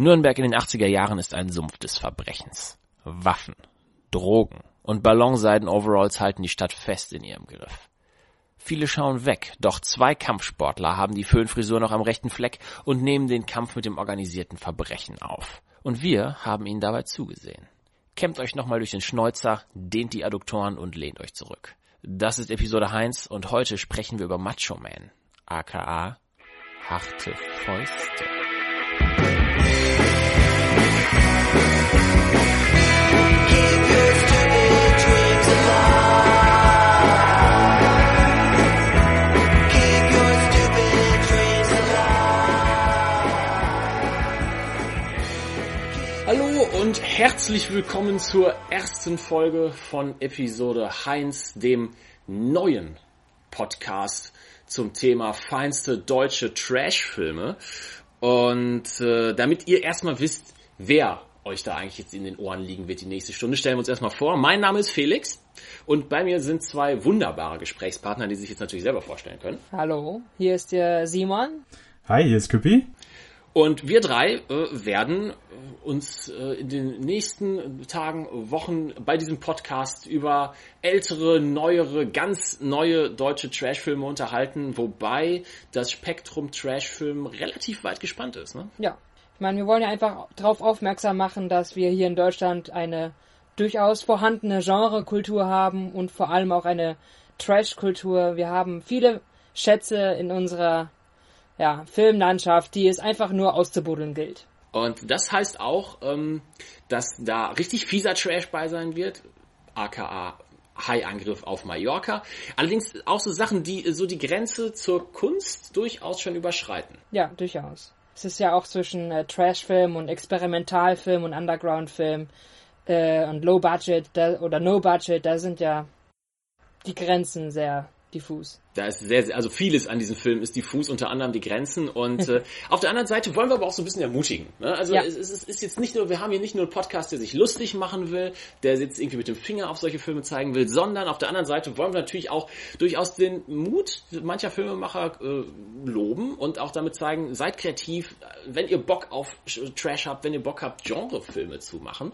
Nürnberg in den 80er Jahren ist ein Sumpf des Verbrechens. Waffen, Drogen und Ballonseiden-Overalls halten die Stadt fest in ihrem Griff. Viele schauen weg, doch zwei Kampfsportler haben die Föhnfrisur noch am rechten Fleck und nehmen den Kampf mit dem organisierten Verbrechen auf. Und wir haben ihnen dabei zugesehen. Kämmt euch nochmal durch den Schnäuzer, dehnt die Adduktoren und lehnt euch zurück. Das ist Episode 1 und heute sprechen wir über Macho Man, aka harte Fäuste. Herzlich willkommen zur ersten Folge von Episode Heinz, dem neuen Podcast zum Thema feinste deutsche Trash-Filme. Und äh, damit ihr erstmal wisst, wer euch da eigentlich jetzt in den Ohren liegen wird die nächste Stunde, stellen wir uns erstmal vor. Mein Name ist Felix und bei mir sind zwei wunderbare Gesprächspartner, die sich jetzt natürlich selber vorstellen können. Hallo, hier ist der Simon. Hi, hier ist Küppi. Und wir drei äh, werden äh, uns äh, in den nächsten Tagen, Wochen bei diesem Podcast über ältere, neuere, ganz neue deutsche Trashfilme unterhalten, wobei das Spektrum Trashfilm relativ weit gespannt ist. Ne? Ja, ich meine, wir wollen ja einfach darauf aufmerksam machen, dass wir hier in Deutschland eine durchaus vorhandene Genrekultur haben und vor allem auch eine Trash-Kultur. Wir haben viele Schätze in unserer ja, Filmlandschaft, die es einfach nur auszubuddeln gilt. Und das heißt auch, ähm, dass da richtig fieser Trash bei sein wird, aka High-Angriff auf Mallorca. Allerdings auch so Sachen, die so die Grenze zur Kunst durchaus schon überschreiten. Ja, durchaus. Es ist ja auch zwischen äh, Trash-Film und Experimentalfilm und Underground-Film äh, und Low-Budget oder No-Budget, da sind ja die Grenzen sehr diffus. Da ist sehr, sehr, also vieles an diesem Film ist diffus, unter anderem die Grenzen. Und äh, auf der anderen Seite wollen wir aber auch so ein bisschen ermutigen. Ne? Also ja. es, es, ist jetzt nicht nur, wir haben hier nicht nur einen Podcast, der sich lustig machen will, der jetzt irgendwie mit dem Finger auf solche Filme zeigen will, sondern auf der anderen Seite wollen wir natürlich auch durchaus den Mut mancher Filmemacher äh, loben und auch damit zeigen, seid kreativ, wenn ihr Bock auf Trash habt, wenn ihr Bock habt, Genrefilme zu machen,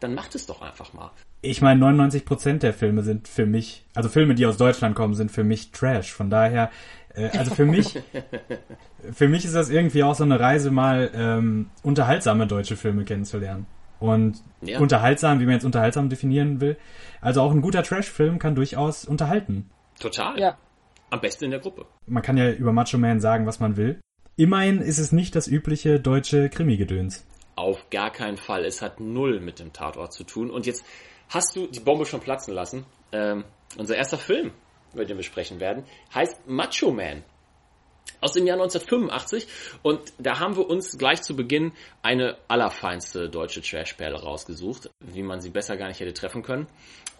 dann macht es doch einfach mal ich meine, 99% der Filme sind für mich, also Filme, die aus Deutschland kommen, sind für mich Trash. Von daher, äh, also für mich, für mich ist das irgendwie auch so eine Reise, mal ähm, unterhaltsame deutsche Filme kennenzulernen. Und ja. unterhaltsam, wie man jetzt unterhaltsam definieren will. Also auch ein guter Trash-Film kann durchaus unterhalten. Total. Ja. Am besten in der Gruppe. Man kann ja über Macho Man sagen, was man will. Immerhin ist es nicht das übliche deutsche Krimi-Gedöns. Auf gar keinen Fall. Es hat null mit dem Tatort zu tun. Und jetzt hast du die Bombe schon platzen lassen. Ähm, unser erster Film, über den wir werden, heißt Macho Man. Aus dem Jahr 1985 und da haben wir uns gleich zu Beginn eine allerfeinste deutsche Trashperle rausgesucht, wie man sie besser gar nicht hätte treffen können.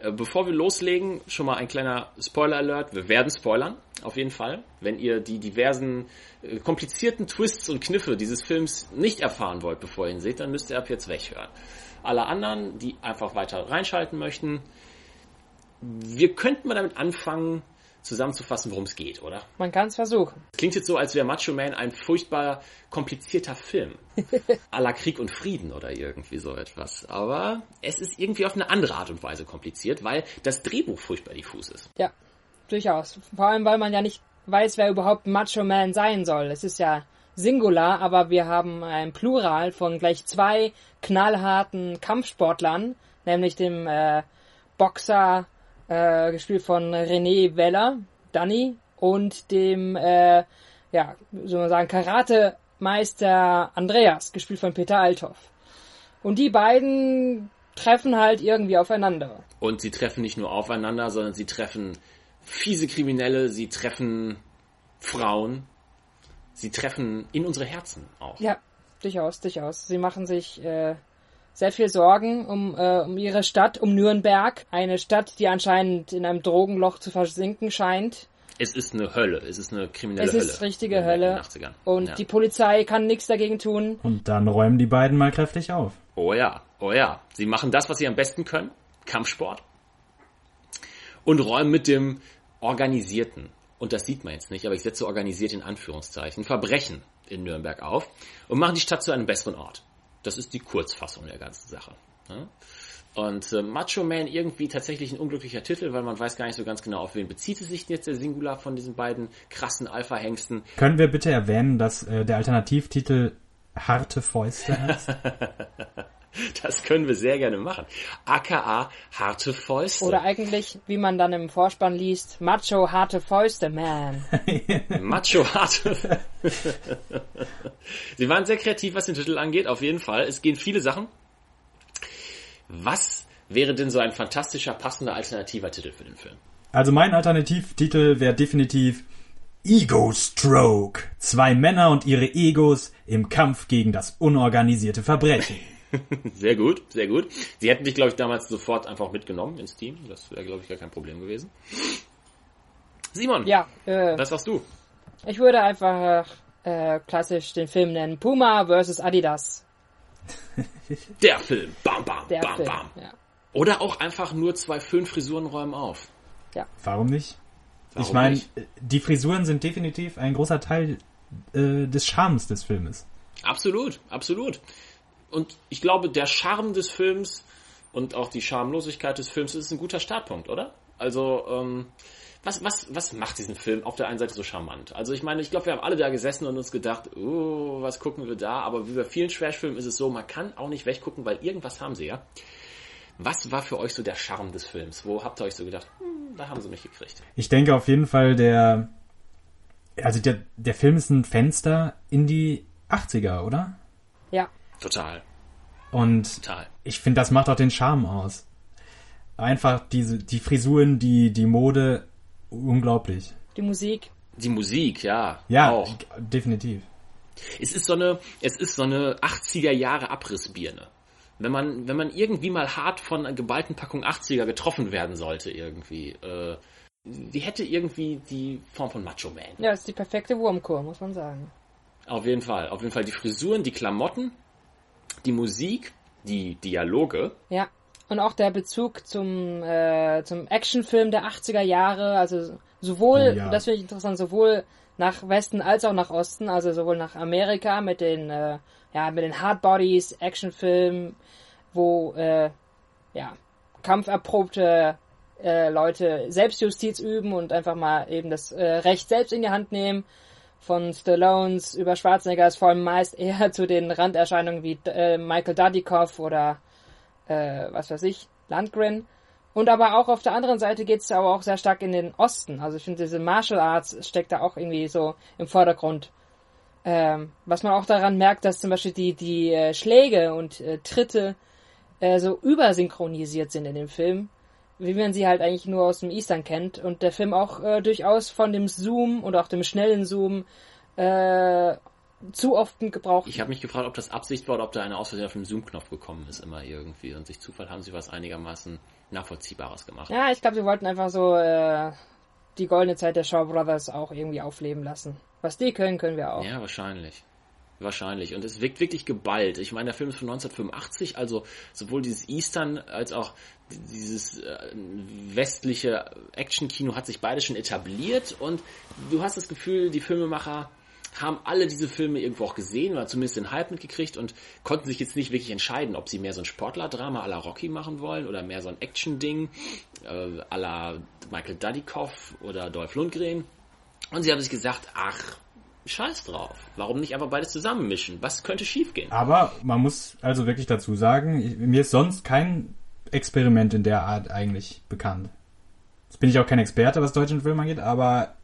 Äh, bevor wir loslegen, schon mal ein kleiner Spoiler-Alert. Wir werden spoilern, auf jeden Fall. Wenn ihr die diversen äh, komplizierten Twists und Kniffe dieses Films nicht erfahren wollt, bevor ihr ihn seht, dann müsst ihr ab jetzt weghören alle anderen, die einfach weiter reinschalten möchten. Wir könnten mal damit anfangen, zusammenzufassen, worum es geht, oder? Man kann es versuchen. Klingt jetzt so, als wäre Macho Man ein furchtbar komplizierter Film. à la Krieg und Frieden oder irgendwie so etwas. Aber es ist irgendwie auf eine andere Art und Weise kompliziert, weil das Drehbuch furchtbar diffus ist. Ja, durchaus. Vor allem, weil man ja nicht weiß, wer überhaupt Macho Man sein soll. Es ist ja Singular, aber wir haben ein Plural von gleich zwei knallharten Kampfsportlern, nämlich dem äh, Boxer, äh, gespielt von René Weller, Danny, und dem, äh, ja, soll man sagen, Karate-Meister Andreas, gespielt von Peter Althoff. Und die beiden treffen halt irgendwie aufeinander. Und sie treffen nicht nur aufeinander, sondern sie treffen fiese Kriminelle, sie treffen Frauen, sie treffen in unsere Herzen auch. Ja, durchaus, durchaus. Sie machen sich äh, sehr viel Sorgen um, äh, um ihre Stadt, um Nürnberg. Eine Stadt, die anscheinend in einem Drogenloch zu versinken scheint. Es ist eine Hölle, es ist eine kriminelle Hölle. Es ist richtige in, Hölle. Und ja. die Polizei kann nichts dagegen tun. Und dann räumen die beiden mal kräftig auf. Oh ja, oh ja. Sie machen das, was sie am besten können. Kampfsport. Und räumen mit dem organisierten, und das sieht man jetzt nicht, aber ich setze organisiert in Anführungszeichen, Verbrechen in Nürnberg auf und machen die Stadt zu einem besseren Ort. Das ist die Kurzfassung der ganzen Sache. Ja? Und äh, Macho Man irgendwie tatsächlich ein unglücklicher Titel, weil man weiß gar nicht so ganz genau, auf wen bezieht es sich jetzt der Singular von diesen beiden krassen Alpha-Hengsten. Können wir bitte erwähnen, dass äh, der Alternativtitel Harte Fäuste heißt? Das können wir sehr gerne machen. AKA harte Fäuste. Oder eigentlich, wie man dann im Vorspann liest, Macho harte Fäuste, man. Macho harte. Sie waren sehr kreativ, was den Titel angeht, auf jeden Fall. Es gehen viele Sachen. Was wäre denn so ein fantastischer, passender, alternativer Titel für den Film? Also mein Alternativtitel wäre definitiv Ego Stroke. Zwei Männer und ihre Egos im Kampf gegen das unorganisierte Verbrechen. Sehr gut, sehr gut. Sie hätten dich, glaube ich, damals sofort einfach mitgenommen ins Team. Das wäre, glaube ich, gar kein Problem gewesen. Simon, Ja, äh, was sagst du? ich würde einfach äh, klassisch den Film nennen Puma vs. Adidas. Der Film. Bam, bam, Der bam, Film. bam. Ja. Oder auch einfach nur zwei Föhnfrisuren räumen auf. Warum nicht? Warum ich meine, die Frisuren sind definitiv ein großer Teil äh, des Charmes des Filmes. Absolut, absolut. Und ich glaube, der Charme des Films und auch die Schamlosigkeit des Films ist ein guter Startpunkt, oder? Also, ähm, was, was, was macht diesen Film auf der einen Seite so charmant? Also ich meine, ich glaube, wir haben alle da gesessen und uns gedacht, oh, was gucken wir da? Aber wie bei vielen Trash-Filmen ist es so, man kann auch nicht weggucken, weil irgendwas haben sie ja. Was war für euch so der Charme des Films? Wo habt ihr euch so gedacht, hm, da haben sie mich gekriegt? Ich denke auf jeden Fall, der, also der, der Film ist ein Fenster in die 80er, oder? ja, Total, Und total. ich finde, das macht auch den Charme aus. Einfach diese, die Frisuren, die, die Mode, unglaublich. die Musik. Die Musik, ja, Ja, auch. definitiv. Es ist so eine, es ist so eine 80er Jahre Abrissbirne. Wenn man, wenn man irgendwie mal hart von einer geballten Packung 80er getroffen werden sollte, irgendwie, äh, die hätte irgendwie die Form von Macho Man. Ja, das ist die perfekte Wurmkur, muss man sagen. Auf jeden Fall. Auf jeden Fall die Frisuren, die Klamotten, die Musik, die Dialoge. Ja. Und auch der Bezug zum, äh, zum Actionfilm der 80er Jahre, also sowohl, Oh ja. das finde ich interessant, sowohl nach Westen als auch nach Osten, also sowohl nach Amerika mit den, äh, ja, mit den Hardbodies, Actionfilmen, wo, äh, ja, kampferprobte äh, Leute Selbstjustiz üben und einfach mal eben das äh, Recht selbst in die Hand nehmen. Von Stallones über Schwarzeneggers vor allem meist eher zu den Randerscheinungen wie äh, Michael Dudikoff oder äh, was weiß ich, Landgren. Und aber auch auf der anderen Seite geht's aber auch sehr stark in den Osten. Also ich finde, diese Martial Arts steckt da auch irgendwie so im Vordergrund. Ähm, was man auch daran merkt, dass zum Beispiel die, die äh, Schläge und äh, Tritte äh, so übersynchronisiert sind in dem Film, wie man sie halt eigentlich nur aus dem Eastern kennt. Und der Film auch äh, durchaus von dem Zoom und auch dem schnellen Zoom äh, zu oft gebraucht. Ich habe mich gefragt, ob das Absicht war oder ob da einer aus Versehen auf den Zoom-Knopf gekommen ist, immer irgendwie. Und sich Zufall haben sie was einigermaßen Nachvollziehbares gemacht. Ja, ich glaube, sie wollten einfach so äh, die goldene Zeit der Shaw Brothers auch irgendwie aufleben lassen. Was die können, können wir auch. Ja, wahrscheinlich. Wahrscheinlich. Und es wirkt wirklich geballt. Ich meine, der Film ist von 1985, also sowohl dieses Eastern als auch dieses äh, westliche Actionkino hat sich beide schon etabliert und du hast das Gefühl, die Filmemacher haben alle diese Filme irgendwo auch gesehen oder zumindest den Hype mitgekriegt und konnten sich jetzt nicht wirklich entscheiden, ob sie mehr so ein Sportlerdrama à la Rocky machen wollen oder mehr so ein Action-Ding äh, à la Michael Dudikoff oder Dolph Lundgren. Und sie haben sich gesagt, ach, scheiß drauf. Warum nicht einfach beides zusammenmischen? Was könnte schiefgehen? Aber man muss also wirklich dazu sagen, mir ist sonst kein Experiment in der Art eigentlich bekannt. Jetzt bin ich auch kein Experte, was deutschen Film angeht, aber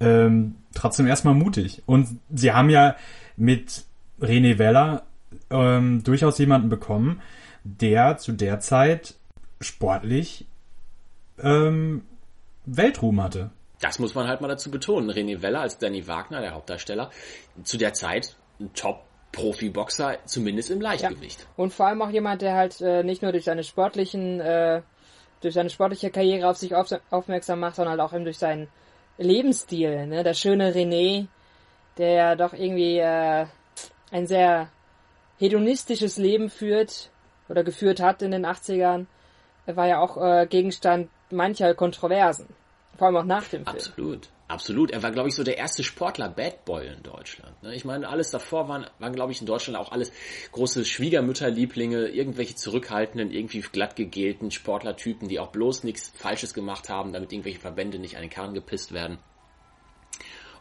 ähm, trotzdem erstmal mutig. Und sie haben ja mit René Weller ähm, durchaus jemanden bekommen, der zu der Zeit sportlich ähm, Weltruhm hatte. Das muss man halt mal dazu betonen. René Weller als Danny Wagner, der Hauptdarsteller, zu der Zeit ein Top-Profi-Boxer, zumindest im Leichtgewicht. Und vor allem auch jemand, der halt äh, nicht nur durch seine sportlichen, äh, durch seine sportliche Karriere auf sich auf, aufmerksam macht, sondern halt auch eben durch seinen Lebensstil. Ne? Der schöne René, der ja doch irgendwie äh, ein sehr hedonistisches Leben führt oder geführt hat in den 80ern, war ja auch äh, Gegenstand mancher Kontroversen. Vor allem auch nach dem Film. Absolut. Absolut. Er war, glaube ich, so der erste Sportler Bad Boy in Deutschland. Ne? Ich meine, alles davor waren, waren glaube ich, in Deutschland auch alles große Schwiegermütterlieblinge, irgendwelche zurückhaltenden, irgendwie glatt gegelten Sportlertypen, die auch bloß nichts Falsches gemacht haben, damit irgendwelche Verbände nicht an den Karren gepisst werden.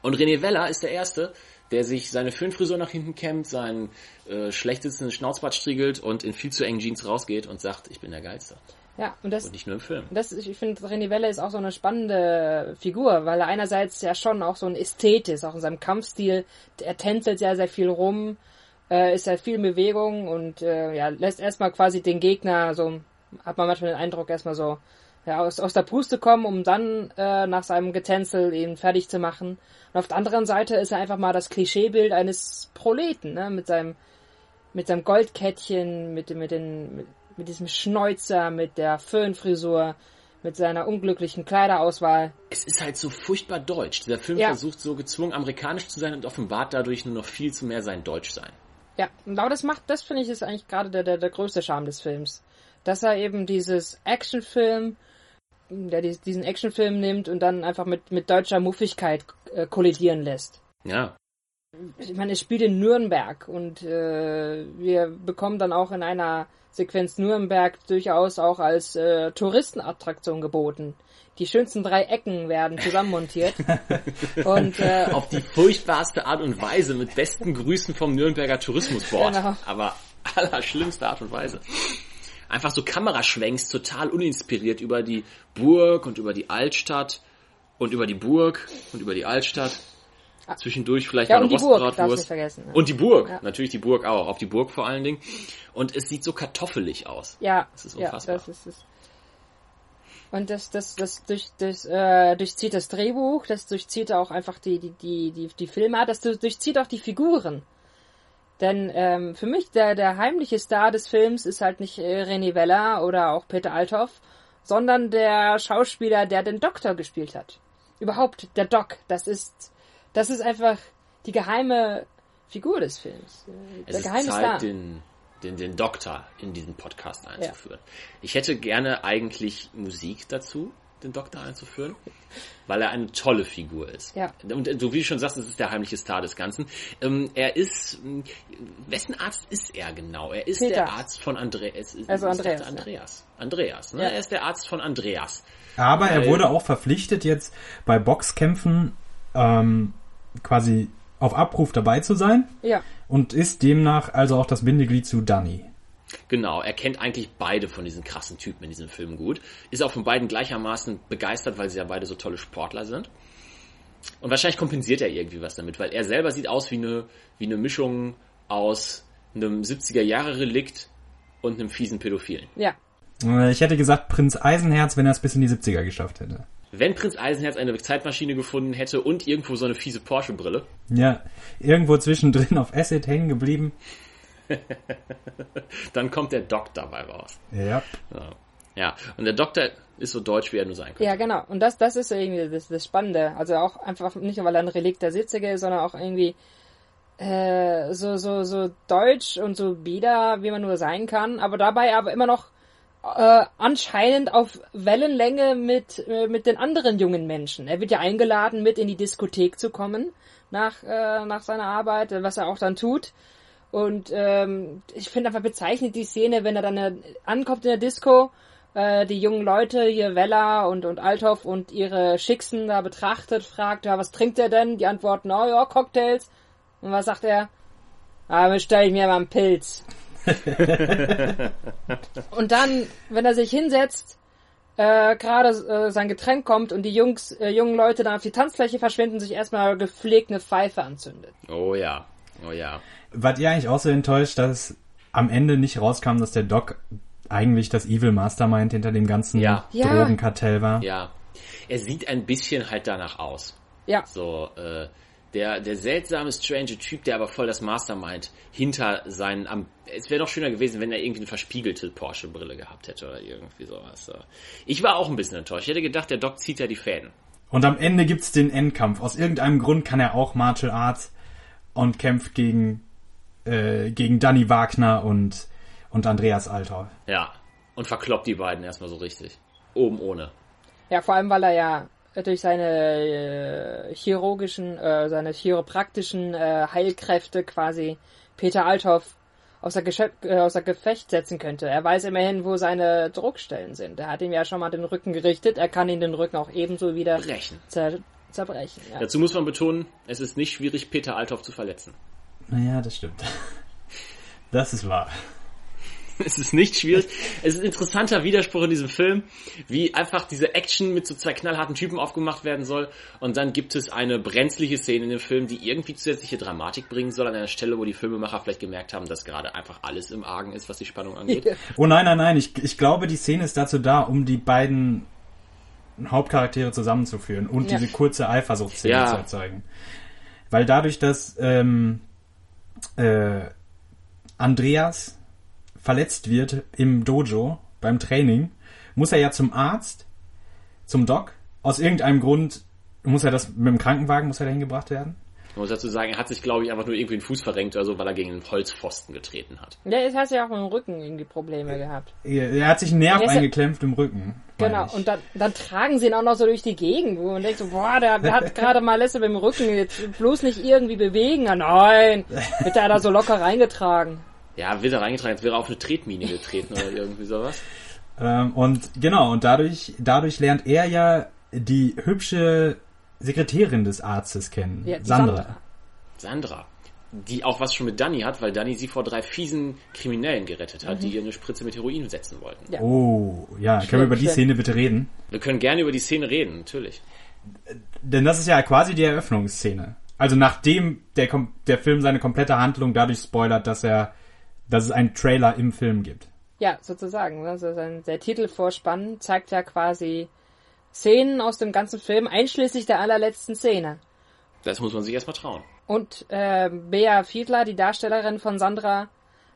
Und René Weller ist der Erste, der sich seine Föhnfrisur nach hinten kämmt, seinen äh, schlechtesten Schnauzbart striegelt und in viel zu engen Jeans rausgeht und sagt, ich bin der Geilste. Ja, und das, Und nicht nur im Film. das ich finde, René Welle ist auch so eine spannende Figur, weil er einerseits ja schon auch so ein Ästhet ist, auch in seinem Kampfstil. Er tänzelt sehr, sehr viel rum, äh, ist halt viel in Bewegung und äh, ja, lässt erstmal quasi den Gegner so, hat man manchmal den Eindruck, erstmal so ja, aus, aus der Puste kommen, um dann äh, nach seinem Getänzel ihn fertig zu machen. Und auf der anderen Seite ist er einfach mal das Klischeebild eines Proleten, ne? mit seinem mit seinem Goldkettchen, mit, mit, den, mit, mit diesem Schnäuzer, mit der Föhnfrisur, mit seiner unglücklichen Kleiderauswahl. Es ist halt so furchtbar deutsch. Dieser Film Ja. versucht so gezwungen amerikanisch zu sein und offenbart dadurch nur noch viel zu mehr sein Deutschsein. Ja, und aber das macht, das finde ich ist eigentlich gerade der, der, der größte Charme des Films. Dass er eben dieses Actionfilm, der dies- diesen Actionfilm nimmt und dann einfach mit, mit deutscher Muffigkeit äh, kollidieren lässt. Ja, ich meine, es spielt in Nürnberg und äh, wir bekommen dann auch in einer Sequenz Nürnberg durchaus auch als äh, Touristenattraktion geboten. Die schönsten drei Ecken werden zusammenmontiert. und äh, auf die furchtbarste Art und Weise mit besten Grüßen vom Nürnberger Tourismusboard. Genau. Aber allerschlimmste Art und Weise. Einfach so Kameraschwenks, total uninspiriert über die Burg und über die Altstadt und über die Burg und über die Altstadt. Zwischendurch vielleicht ja, mal und eine Rostbratwurst. vergessen. Und die Burg, Ja. natürlich die Burg auch, auf die Burg vor allen Dingen. Und es sieht so kartoffelig aus. Ja, Das ist ja, unfassbar. das ist es. Und das, das, das, durch, das äh, durchzieht das Drehbuch, das durchzieht auch einfach die, die, die, die, die Filmart, das du- durchzieht auch die Figuren. Denn ähm, für mich der, der heimliche Star des Films ist halt nicht äh, René Weller oder auch Peter Althoff, sondern der Schauspieler, der den Doktor gespielt hat. Überhaupt der Doc, das ist, das ist einfach die geheime Figur des Films. Es Der ist geheime Zeit, Star. den, den, den Doktor in diesen Podcast einzuführen. Ich hätte gerne eigentlich Musik dazu, den Doktor einzuführen, weil er eine tolle Figur ist. Ja. Und äh, du, wie du schon sagst, es ist der heimliche Star des Ganzen. Ähm, er ist, ähm, wessen Arzt ist er genau? Er ist Peter. der Arzt von Andreas. Also dachte Andreas, ja. Andreas. Andreas, ne? Ja. Er ist der Arzt von Andreas. Aber er Weil- wurde auch verpflichtet, jetzt bei Boxkämpfen ähm, quasi auf Abruf dabei zu sein Ja, und ist demnach also auch das Bindeglied zu Danny. Genau, er kennt eigentlich beide von diesen krassen Typen in diesem Film gut. Ist auch von beiden gleichermaßen begeistert, weil sie ja beide so tolle Sportler sind. Und wahrscheinlich kompensiert er irgendwie was damit, weil er selber sieht aus wie eine, wie eine Mischung aus einem 70er-Jahre-Relikt und einem fiesen Pädophilen. ja. Äh, Ich hätte gesagt Prinz Eisenherz, wenn er es bis in die 70er geschafft hätte. Wenn Prinz Eisenherz eine Zeitmaschine gefunden hätte und irgendwo so eine fiese Porsche-Brille, Ja, irgendwo zwischendrin auf Acid hängen geblieben. dann kommt der Doc dabei raus. Ja. Ja. ja, und der Doktor ist so deutsch, wie er nur sein könnte. Ja, genau. Und das, das ist irgendwie das, das Spannende. Also auch einfach nicht nur, weil er ein Relikt der 70er ist, sondern auch irgendwie äh, so, so, so deutsch und so bieder, wie man nur sein kann, aber dabei aber immer noch äh, anscheinend auf Wellenlänge mit, äh, mit den anderen jungen Menschen. Er wird ja eingeladen, mit in die Diskothek zu kommen nach, äh, nach seiner Arbeit, was er auch dann tut. Und ähm, ich finde einfach bezeichnet die Szene, wenn er dann äh, ankommt in der Disco, äh, die jungen Leute, hier Weller und, und Althoff und ihre Schicksen da betrachtet, fragt, ja, was trinkt er denn? Die antworten, oh ja, Cocktails. Und was sagt er? Ah, bestell ich mir mal einen Pilz. und dann, wenn er sich hinsetzt, äh, gerade äh, sein Getränk kommt und die Jungs, äh, jungen Leute dann auf die Tanzfläche verschwinden, sich erstmal gepflegt eine Pfeife anzündet. Oh ja, oh ja. Wart ihr eigentlich auch so enttäuscht, dass am Ende nicht rauskam, dass der Doc eigentlich das Evil Mastermind hinter dem ganzen Ja. Ja. Drogenkartell war? Ja. Er sieht ein bisschen halt danach aus. Ja, So, äh, der, der seltsame, strange Typ, der aber voll das Mastermind hinter seinen, am, es wäre doch schöner gewesen, wenn er irgendwie eine verspiegelte Porsche-Brille gehabt hätte oder irgendwie sowas. So. Ich war auch ein bisschen enttäuscht. Ich hätte gedacht, der Doc zieht ja die Fäden. Und am Ende gibt's den Endkampf. Aus irgendeinem Grund kann er auch Martial Arts und kämpft gegen, äh, gegen Danny Wagner und, und Andreas Althoff. Ja. Und verkloppt die beiden erstmal so richtig. Oben ohne. Ja, vor allem, weil er ja durch seine äh, chirurgischen, äh, seine chiropraktischen äh, Heilkräfte quasi Peter Althoff außer, äh, außer Gefecht setzen könnte. Er weiß immerhin, wo seine Druckstellen sind. Er hat ihm ja schon mal den Rücken gerichtet. Er kann ihn den Rücken auch ebenso wieder Brechen. zer zerbrechen. Ja. Dazu muss man betonen, es ist nicht schwierig, Peter Althoff zu verletzen. Naja, das stimmt. Das ist wahr. Es ist nicht schwierig. Es ist ein interessanter Widerspruch in diesem Film, wie einfach diese Action mit so zwei knallharten Typen aufgemacht werden soll. Und dann gibt es eine brenzliche Szene in dem Film, die irgendwie zusätzliche Dramatik bringen soll, an einer Stelle, wo die Filmemacher vielleicht gemerkt haben, dass gerade einfach alles im Argen ist, was die Spannung angeht. Oh nein, nein, nein. Ich, ich glaube, die Szene ist dazu da, um die beiden Hauptcharaktere zusammenzuführen und Ja. diese kurze Eifersuchtsszene Ja. zu erzeugen. Weil dadurch, dass ähm, äh, Andreas verletzt wird im Dojo beim Training, muss er ja zum Arzt, zum Doc. Aus irgendeinem Grund muss er das mit dem Krankenwagen muss er dahin gebracht werden. Man muss dazu sagen, er hat sich, glaube ich, einfach nur irgendwie den Fuß verrenkt oder so, weil er gegen einen Holzpfosten getreten hat. Ja, jetzt hast du ja auch mit dem Rücken irgendwie Probleme gehabt. Er, er hat sich einen Nerv eingeklemmt im Rücken. Genau, und dann, dann tragen sie ihn auch noch so durch die Gegend, wo man denkt so, boah, der, der hat gerade mal Lässe mit dem Rücken, jetzt bloß nicht irgendwie bewegen. Ah, nein, wird er da so locker reingetragen. Ja, wird er reingetragen, als wäre er auf eine Tretmine getreten oder irgendwie sowas. Ähm, und genau, und dadurch, dadurch lernt er ja die hübsche Sekretärin des Arztes kennen, Ja, Sandra. Sandra, die auch was schon mit Danny hat, weil Danny sie vor drei fiesen Kriminellen gerettet hat, die ihr eine Spritze mit Heroin setzen wollten. Ja. Oh, ja, können wir über die. Szene bitte reden? Wir können gerne über die Szene reden, natürlich. Denn das ist ja quasi die Eröffnungsszene. Also nachdem der, der Film seine komplette Handlung dadurch spoilert, dass er, dass es einen Trailer im Film gibt. Ja, sozusagen. Also der Titelvorspann zeigt ja quasi Szenen aus dem ganzen Film, einschließlich der allerletzten Szene. Das muss man sich erstmal trauen. Und äh, Bea Fiedler, die Darstellerin von Sandra,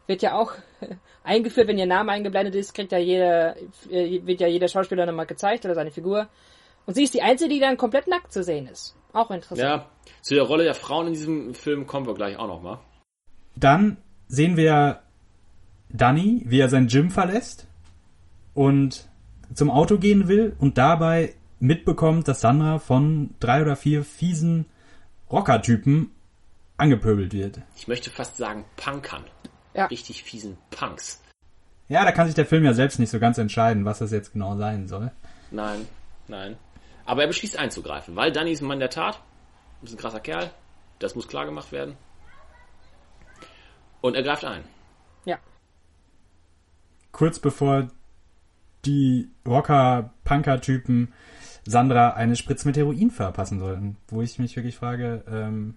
wird ja auch eingeführt, wenn ihr Name eingeblendet ist, kriegt ja jeder, äh, wird ja jeder Schauspieler nochmal gezeigt oder seine Figur. Und sie ist die Einzige, die dann komplett nackt zu sehen ist. Auch interessant. Ja, zu der Rolle der Frauen in diesem Film kommen wir gleich auch nochmal. Dann sehen wir Danny, wie er sein Gym verlässt und zum Auto gehen will und dabei mitbekommt, dass Sandra von drei oder vier fiesen Rockertypen angepöbelt wird. Ich möchte fast sagen Punkern. Ja. Richtig fiesen Punks. Ja, da kann sich der Film ja selbst nicht so ganz entscheiden, was das jetzt genau sein soll. Nein, nein. Aber er beschließt einzugreifen, weil Danny ist ein Mann der Tat. Ist ein krasser Kerl. Das muss klar gemacht werden. Und er greift ein. Ja. Kurz bevor die Rocker-Punker-Typen Sandra eine Spritze mit Heroin verpassen sollten. Wo ich mich wirklich frage, ähm,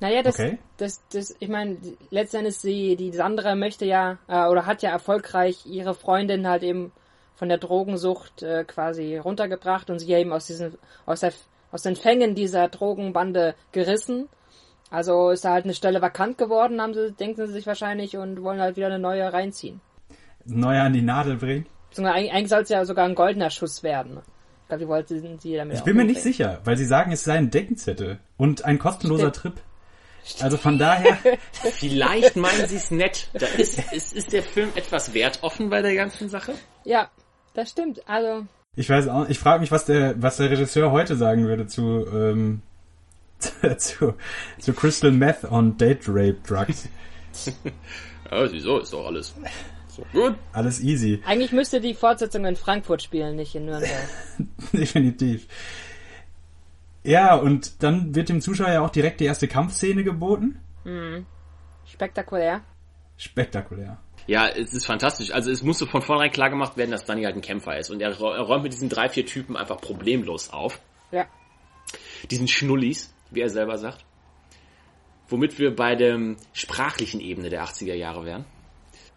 Naja, das, Okay. das, das, ich meine, letztendlich sie, die Sandra möchte ja, äh, oder hat ja erfolgreich ihre Freundin halt eben von der Drogensucht äh, quasi runtergebracht und sie eben aus diesen, aus der, aus den Fängen dieser Drogenbande gerissen. Also ist da halt eine Stelle vakant geworden, haben sie, denken sie sich wahrscheinlich und wollen halt wieder eine neue reinziehen. Neuer an die Nadel bringen. Eigentlich, soll es ja sogar ein goldener Schuss werden. Ich glaube, die wollten sie damit Ich auch bin mir nicht sicher, weil sie sagen, es sei ein Deckenzettel und ein kostenloser Stimmt. Trip. Also von daher, Vielleicht meinen sie es nett. Da ist, ist, ist der Film etwas wertoffen bei der ganzen Sache? Ja, das stimmt. Also, ich weiß auch, ich frage mich, was der, was der Regisseur heute sagen würde zu, ähm, zu, zu Crystal Meth und Date Rape Drugs. Ja, wieso? Ist doch alles so gut. Alles easy, eigentlich müsste die Fortsetzung in Frankfurt spielen, nicht in Nürnberg. definitiv. Ja, und dann wird dem Zuschauer ja auch direkt die erste Kampfszene geboten. Spektakulär. Spektakulär. Ja, es ist fantastisch. Also es musste von vornherein klar gemacht werden, dass Danny halt ein Kämpfer ist. Und er er räumt mit diesen drei, vier Typen einfach problemlos auf. Ja. Diesen Schnullis, wie er selber sagt. Womit wir bei der sprachlichen Ebene der 80er Jahre wären.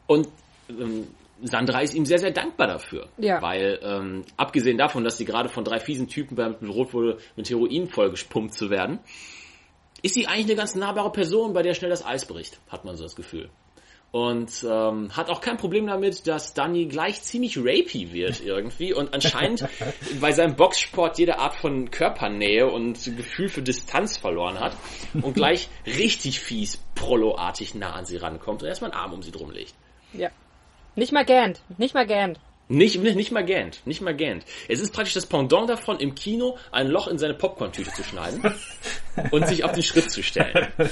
Und ähm, Sandra ist ihm sehr, sehr dankbar dafür. Ja. Weil, ähm, abgesehen davon, dass sie gerade von drei fiesen Typen bedroht wurde, mit Heroin vollgespumpt zu werden, ist sie eigentlich eine ganz nahbare Person, bei der schnell das Eis bricht, hat man so das Gefühl. Und ähm, hat auch kein Problem damit, dass Danny gleich ziemlich rapey wird irgendwie und anscheinend bei seinem Boxsport jede Art von Körpernähe und Gefühl für Distanz verloren hat und gleich richtig fies, prolloartig nah an sie rankommt und erstmal einen Arm um sie drum legt. Ja. Nicht mal gähnt. Nicht mal gähnt. Nicht, nicht mal gähnt, nicht mal gähnt. Es ist praktisch das Pendant davon, im Kino ein Loch in seine Popcorn-Tüte zu schneiden und sich auf den Schritt zu stellen.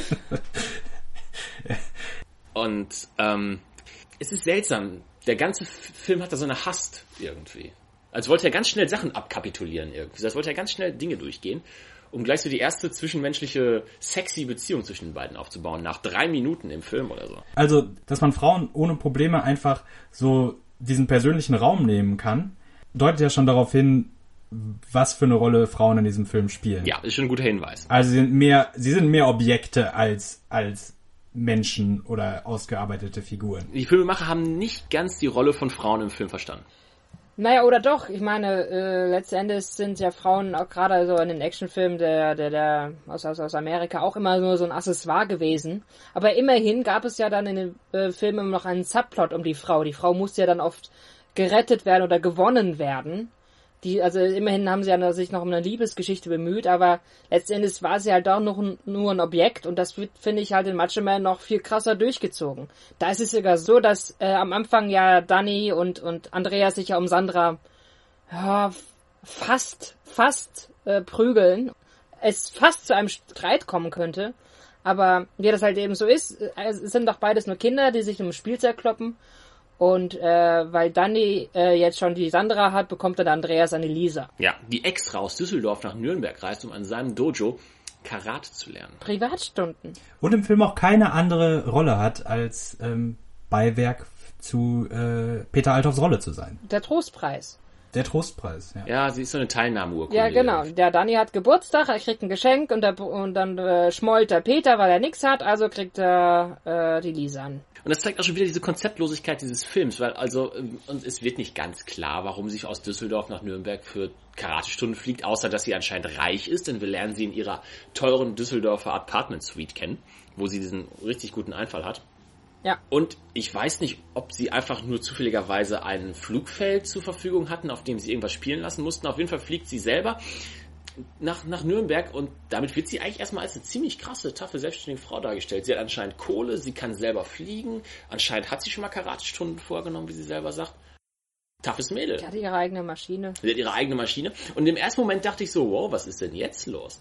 Und ähm, es ist seltsam. Der ganze Film hat da so eine Hast irgendwie. Als wollte er ganz schnell Sachen abkapitulieren irgendwie. Als wollte er ganz schnell Dinge durchgehen, um gleich so die erste zwischenmenschliche sexy Beziehung zwischen den beiden aufzubauen, nach drei Minuten im Film oder so. Also, dass man Frauen ohne Probleme einfach so diesen persönlichen Raum nehmen kann, deutet ja schon darauf hin, was für eine Rolle Frauen in diesem Film spielen. Ja, ist schon ein guter Hinweis. Also sie sind mehr, sie sind mehr Objekte als, als Menschen oder ausgearbeitete Figuren. Die Filmemacher haben nicht ganz die Rolle von Frauen im Film verstanden. Naja, oder doch. Ich meine, äh, letzten Endes sind ja Frauen auch gerade so in den Actionfilmen der, der, der aus, aus, aus Amerika auch immer nur so ein Accessoire gewesen. Aber immerhin gab es ja dann in den äh, Filmen noch einen Subplot um die Frau. Die Frau musste ja dann oft gerettet werden oder gewonnen werden die, also immerhin haben sie sich noch um eine Liebesgeschichte bemüht, aber letztendlich war sie halt doch noch ein, nur ein Objekt und das finde ich halt in Macho Man noch viel krasser durchgezogen. Da ist es sogar so, dass äh, am Anfang ja Danny und, und Andreas sich ja um Sandra ja, fast, fast äh, prügeln. Es fast zu einem Streit kommen könnte. Aber wie das halt eben so ist, äh, es sind doch beides nur Kinder, die sich um Spielzeug kloppen. Und äh, weil Danny äh, jetzt schon die Sandra hat, bekommt dann Andreas eine Lisa. Ja, die extra aus Düsseldorf nach Nürnberg reist, um an seinem Dojo Karate zu lernen. Privatstunden. Und im Film auch keine andere Rolle hat, als ähm, Beiwerk zu äh, Peter Althoffs Rolle zu sein. Der Trostpreis. Der Trostpreis, ja. Ja, sie ist so eine Teilnahmeurkunde. Ja, genau. Der Danny hat Geburtstag, er kriegt ein Geschenk und, der, und dann äh, schmollt der Peter, weil er nichts hat, also kriegt er äh, die Lisa an. Und das zeigt auch schon wieder diese Konzeptlosigkeit dieses Films, weil also, ähm, und es wird nicht ganz klar, warum sie aus Düsseldorf nach Nürnberg für Karatestunden fliegt, außer dass sie anscheinend reich ist, denn wir lernen sie in ihrer teuren Düsseldorfer Apartment Suite kennen, wo sie diesen richtig guten Einfall hat. Ja. Und ich weiß nicht, ob sie einfach nur zufälligerweise ein Flugfeld zur Verfügung hatten, auf dem sie irgendwas spielen lassen mussten. Auf jeden Fall fliegt sie selber nach, nach Nürnberg und damit wird sie eigentlich erstmal als eine ziemlich krasse, taffe, selbstständige Frau dargestellt. Sie hat anscheinend Kohle, sie kann selber fliegen, anscheinend hat sie schon mal Karatestunden vorgenommen, wie sie selber sagt. Toughes Mädel. Sie hat ihre eigene Maschine. Sie hat ihre eigene Maschine. Und im ersten Moment dachte ich so, wow, was ist denn jetzt los?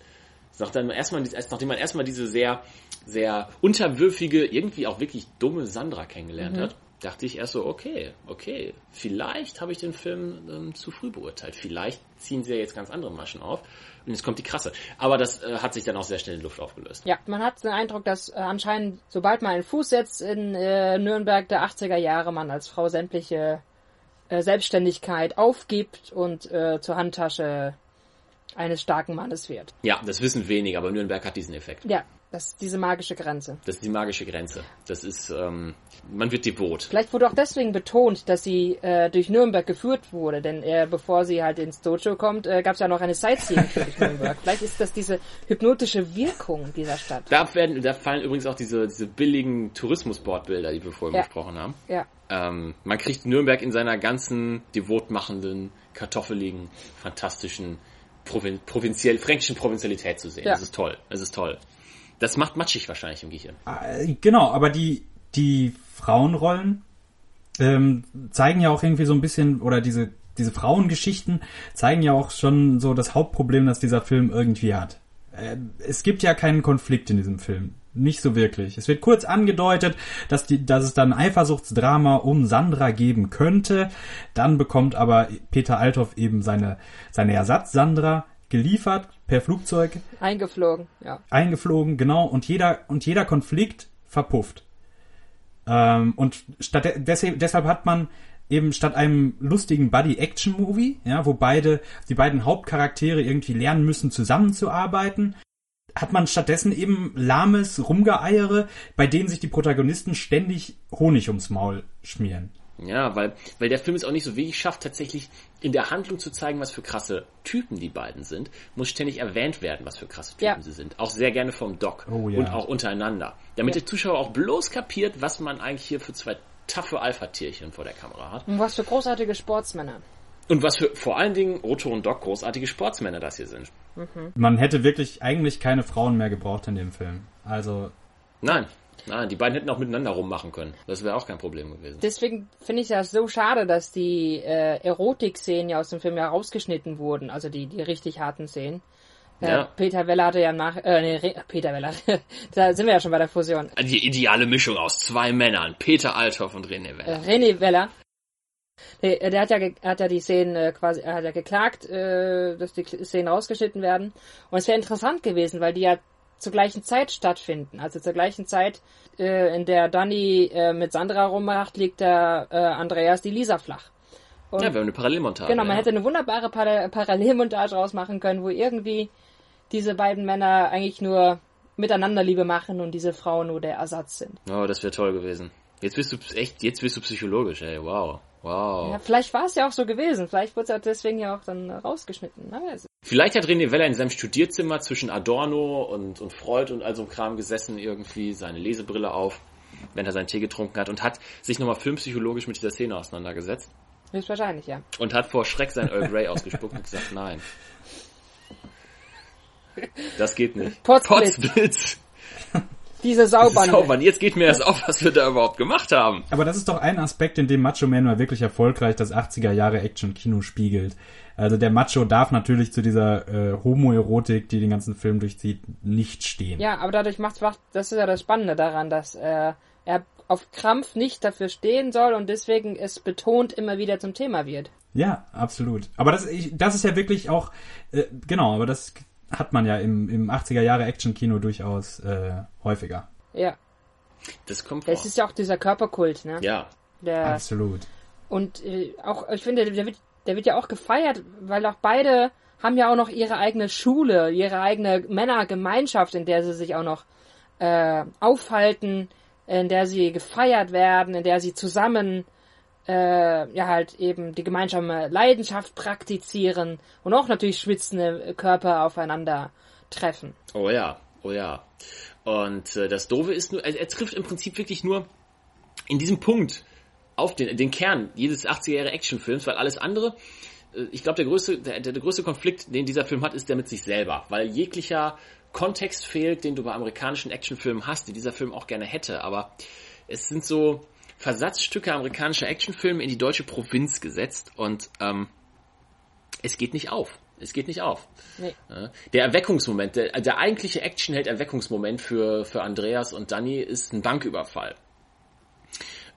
Nachdem, erstmal, nachdem man erstmal diese sehr, sehr unterwürfige, irgendwie auch wirklich dumme Sandra kennengelernt mhm. hat, dachte ich erst so, okay, okay, vielleicht habe ich den Film ähm, zu früh beurteilt. Vielleicht ziehen sie ja jetzt ganz andere Maschen auf. Und jetzt kommt die krasse. Aber das äh, hat sich dann auch sehr schnell in Luft aufgelöst. Ja, man hat den Eindruck, dass äh, anscheinend, sobald man einen Fuß setzt in äh, Nürnberg der 80er Jahre, man als Frau sämtliche äh, Selbstständigkeit aufgibt und äh, zur Handtasche eines starken Mannes wird. Ja, das wissen wenige, aber Nürnberg hat diesen Effekt. Ja, das ist diese magische Grenze. Das ist die magische Grenze. Das ist, ähm, man wird devot. Vielleicht wurde auch deswegen betont, dass sie äh, durch Nürnberg geführt wurde, denn äh, bevor sie halt ins Dojo kommt, äh, gab es ja noch eine Sightseeing durch Nürnberg. Vielleicht ist das diese hypnotische Wirkung dieser Stadt. Da werden, da fallen übrigens auch diese, diese billigen Tourismusbordbilder, die wir vorhin ja. besprochen haben. Ja. Ähm, man kriegt Nürnberg in seiner ganzen devot machenden, kartoffeligen, fantastischen Provin provinziell, fränkischen Provinzialität zu sehen. Ja. Das ist toll. Das ist toll. Das macht matschig wahrscheinlich im Gehirn. Äh, genau, aber die, die Frauenrollen ähm, zeigen ja auch irgendwie so ein bisschen, oder diese, diese Frauengeschichten zeigen ja auch schon so das Hauptproblem, das dieser Film irgendwie hat. Äh, es gibt ja keinen Konflikt in diesem Film. Nicht so wirklich. Es wird kurz angedeutet, dass, die, dass es dann Eifersuchtsdrama um Sandra geben könnte. Dann bekommt aber Peter Althoff eben seine, seine Ersatz Sandra geliefert per Flugzeug. Eingeflogen, ja. Eingeflogen, genau. Und jeder, und jeder Konflikt verpufft. Ähm, und statt, deshalb, deshalb hat man eben statt einem lustigen Buddy-Action-Movie, ja, wo beide, die beiden Hauptcharaktere irgendwie lernen müssen, zusammenzuarbeiten, hat man stattdessen eben lahmes Rumgeeiere, bei denen sich die Protagonisten ständig Honig ums Maul schmieren. Ja, weil, weil der Film es auch nicht so wenig schafft, tatsächlich in der Handlung zu zeigen, was für krasse Typen die beiden sind, muss ständig erwähnt werden, was für krasse Typen ja. sie sind. Auch sehr gerne vom Doc oh, ja. und auch untereinander. Damit ja. der Zuschauer auch bloß kapiert, was man eigentlich hier für zwei taffe Alpha-Tierchen vor der Kamera hat. Und was für großartige Sportsmänner. Und was für vor allen Dingen Otto und Doc großartige Sportsmänner das hier sind. Mhm. Man hätte wirklich eigentlich keine Frauen mehr gebraucht in dem Film. Also. Nein, Nein, die beiden hätten auch miteinander rummachen können. Das wäre auch kein Problem gewesen. Deswegen finde ich das so schade, dass die äh, Erotik-Szenen ja aus dem Film ja rausgeschnitten wurden, also die, die richtig harten Szenen. Äh, Ja. Peter Weller hatte ja nach, äh, nee, Re Peter Weller, da sind wir ja schon bei der Fusion. Die ideale Mischung aus zwei Männern, Peter Althoff und René Äh, Weller. René Weller, der, der hat ja, hat ja die Szenen äh, quasi, er hat ja geklagt, äh, dass die Szenen rausgeschnitten werden. Und es wäre interessant gewesen, weil die ja zur gleichen Zeit stattfinden. Also zur gleichen Zeit, äh, in der Danny äh, mit Sandra rummacht, liegt der äh, Andreas die Lisa flach. Und Ja, wir haben eine Parallelmontage. Genau, man ja. hätte eine wunderbare Para Parallelmontage rausmachen können, wo irgendwie diese beiden Männer eigentlich nur miteinander Liebe machen und diese Frauen nur der Ersatz sind. Oh, das wäre toll gewesen. Jetzt bist du echt, jetzt bist du psychologisch, ey. Wow. Wow. Ja, vielleicht war es ja auch so gewesen. Vielleicht wurde es ja deswegen ja auch dann rausgeschnitten. Vielleicht hat René Weller in seinem Studierzimmer zwischen Adorno und, und Freud und all so einem Kram gesessen, irgendwie seine Lesebrille auf, wenn er seinen Tee getrunken hat und hat sich nochmal filmpsychologisch mit dieser Szene auseinandergesetzt Höchstwahrscheinlich, ja. und hat vor Schreck sein Earl Grey ausgespuckt und gesagt, nein. Das geht nicht. Potzblitz. Potzblitz. Diese Saubande. Zaubern. Jetzt geht mir erst auf, was wir da überhaupt gemacht haben. Aber das ist doch ein Aspekt, in dem Macho Man mal wirklich erfolgreich das 80er Jahre Action-Kino spiegelt. Also der Macho darf natürlich zu dieser äh, Homoerotik, die den ganzen Film durchzieht, nicht stehen. Ja, aber dadurch macht's, macht, das ist ja das Spannende daran, dass äh, er auf Krampf nicht dafür stehen soll und deswegen es betont immer wieder zum Thema wird. Ja, absolut. Aber das, ich, das ist ja wirklich auch, äh, genau, aber das hat man ja im, im 80er Jahre Action-Kino durchaus äh, häufiger. Ja. Das kommt vor. Es ist ja auch dieser Körperkult, ne? Ja. Der, Absolut. Und äh, auch, ich finde, der wird, der wird ja auch gefeiert, weil auch beide haben ja auch noch ihre eigene Schule, ihre eigene Männergemeinschaft, in der sie sich auch noch äh, aufhalten, in der sie gefeiert werden, in der sie zusammen äh, ja halt eben die gemeinsame Leidenschaft praktizieren und auch natürlich schwitzende Körper aufeinander treffen. Oh ja, oh ja. Und äh, das Doofe ist nur, er, er trifft im Prinzip wirklich nur in diesem Punkt auf den, den Kern jedes 80er Jahre Actionfilms, weil alles andere, äh, ich glaube, der größte, der, der größte Konflikt, den dieser Film hat, ist der mit sich selber, weil jeglicher Kontext fehlt, den du bei amerikanischen Actionfilmen hast, die dieser Film auch gerne hätte, aber es sind so Versatzstücke amerikanischer Actionfilme in die deutsche Provinz gesetzt und ähm, es geht nicht auf. Es geht nicht auf. Nee. Der Erweckungsmoment, der, der eigentliche Actionheld-Erweckungsmoment für, für Andreas und Danny ist ein Banküberfall.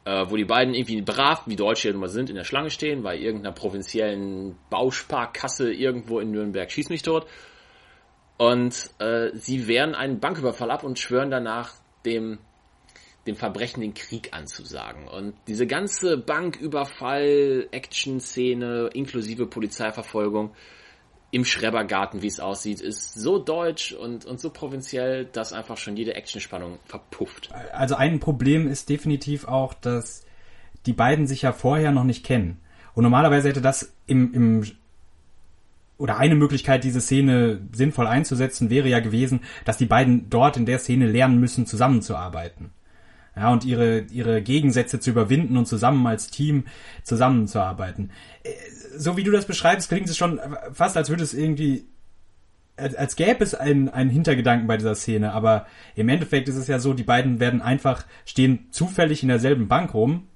Äh, wo die beiden irgendwie brav, wie Deutsche mal sind, in der Schlange stehen, bei irgendeiner provinziellen Bausparkasse irgendwo in Nürnberg, schieß mich tot. Und äh, sie wehren einen Banküberfall ab und schwören danach, dem, dem Verbrechen den Krieg anzusagen. Und diese ganze Banküberfall-Action-Szene inklusive Polizeiverfolgung im Schrebergarten, wie es aussieht, ist so deutsch und, und so provinziell, dass einfach schon jede Actionspannung verpufft. Also ein Problem ist definitiv auch, dass die beiden sich ja vorher noch nicht kennen. Und normalerweise hätte das im, im oder eine Möglichkeit, diese Szene sinnvoll einzusetzen, wäre ja gewesen, dass die beiden dort in der Szene lernen müssen, zusammenzuarbeiten. Ja, und ihre, ihre Gegensätze zu überwinden und zusammen als Team zusammenzuarbeiten. Äh, So wie du das beschreibst, klingt es schon fast, als würde es irgendwie, als, gäbe es einen, einen Hintergedanken bei dieser Szene, aber im Endeffekt ist es ja so, die beiden werden einfach, stehen zufällig in derselben Bank rum,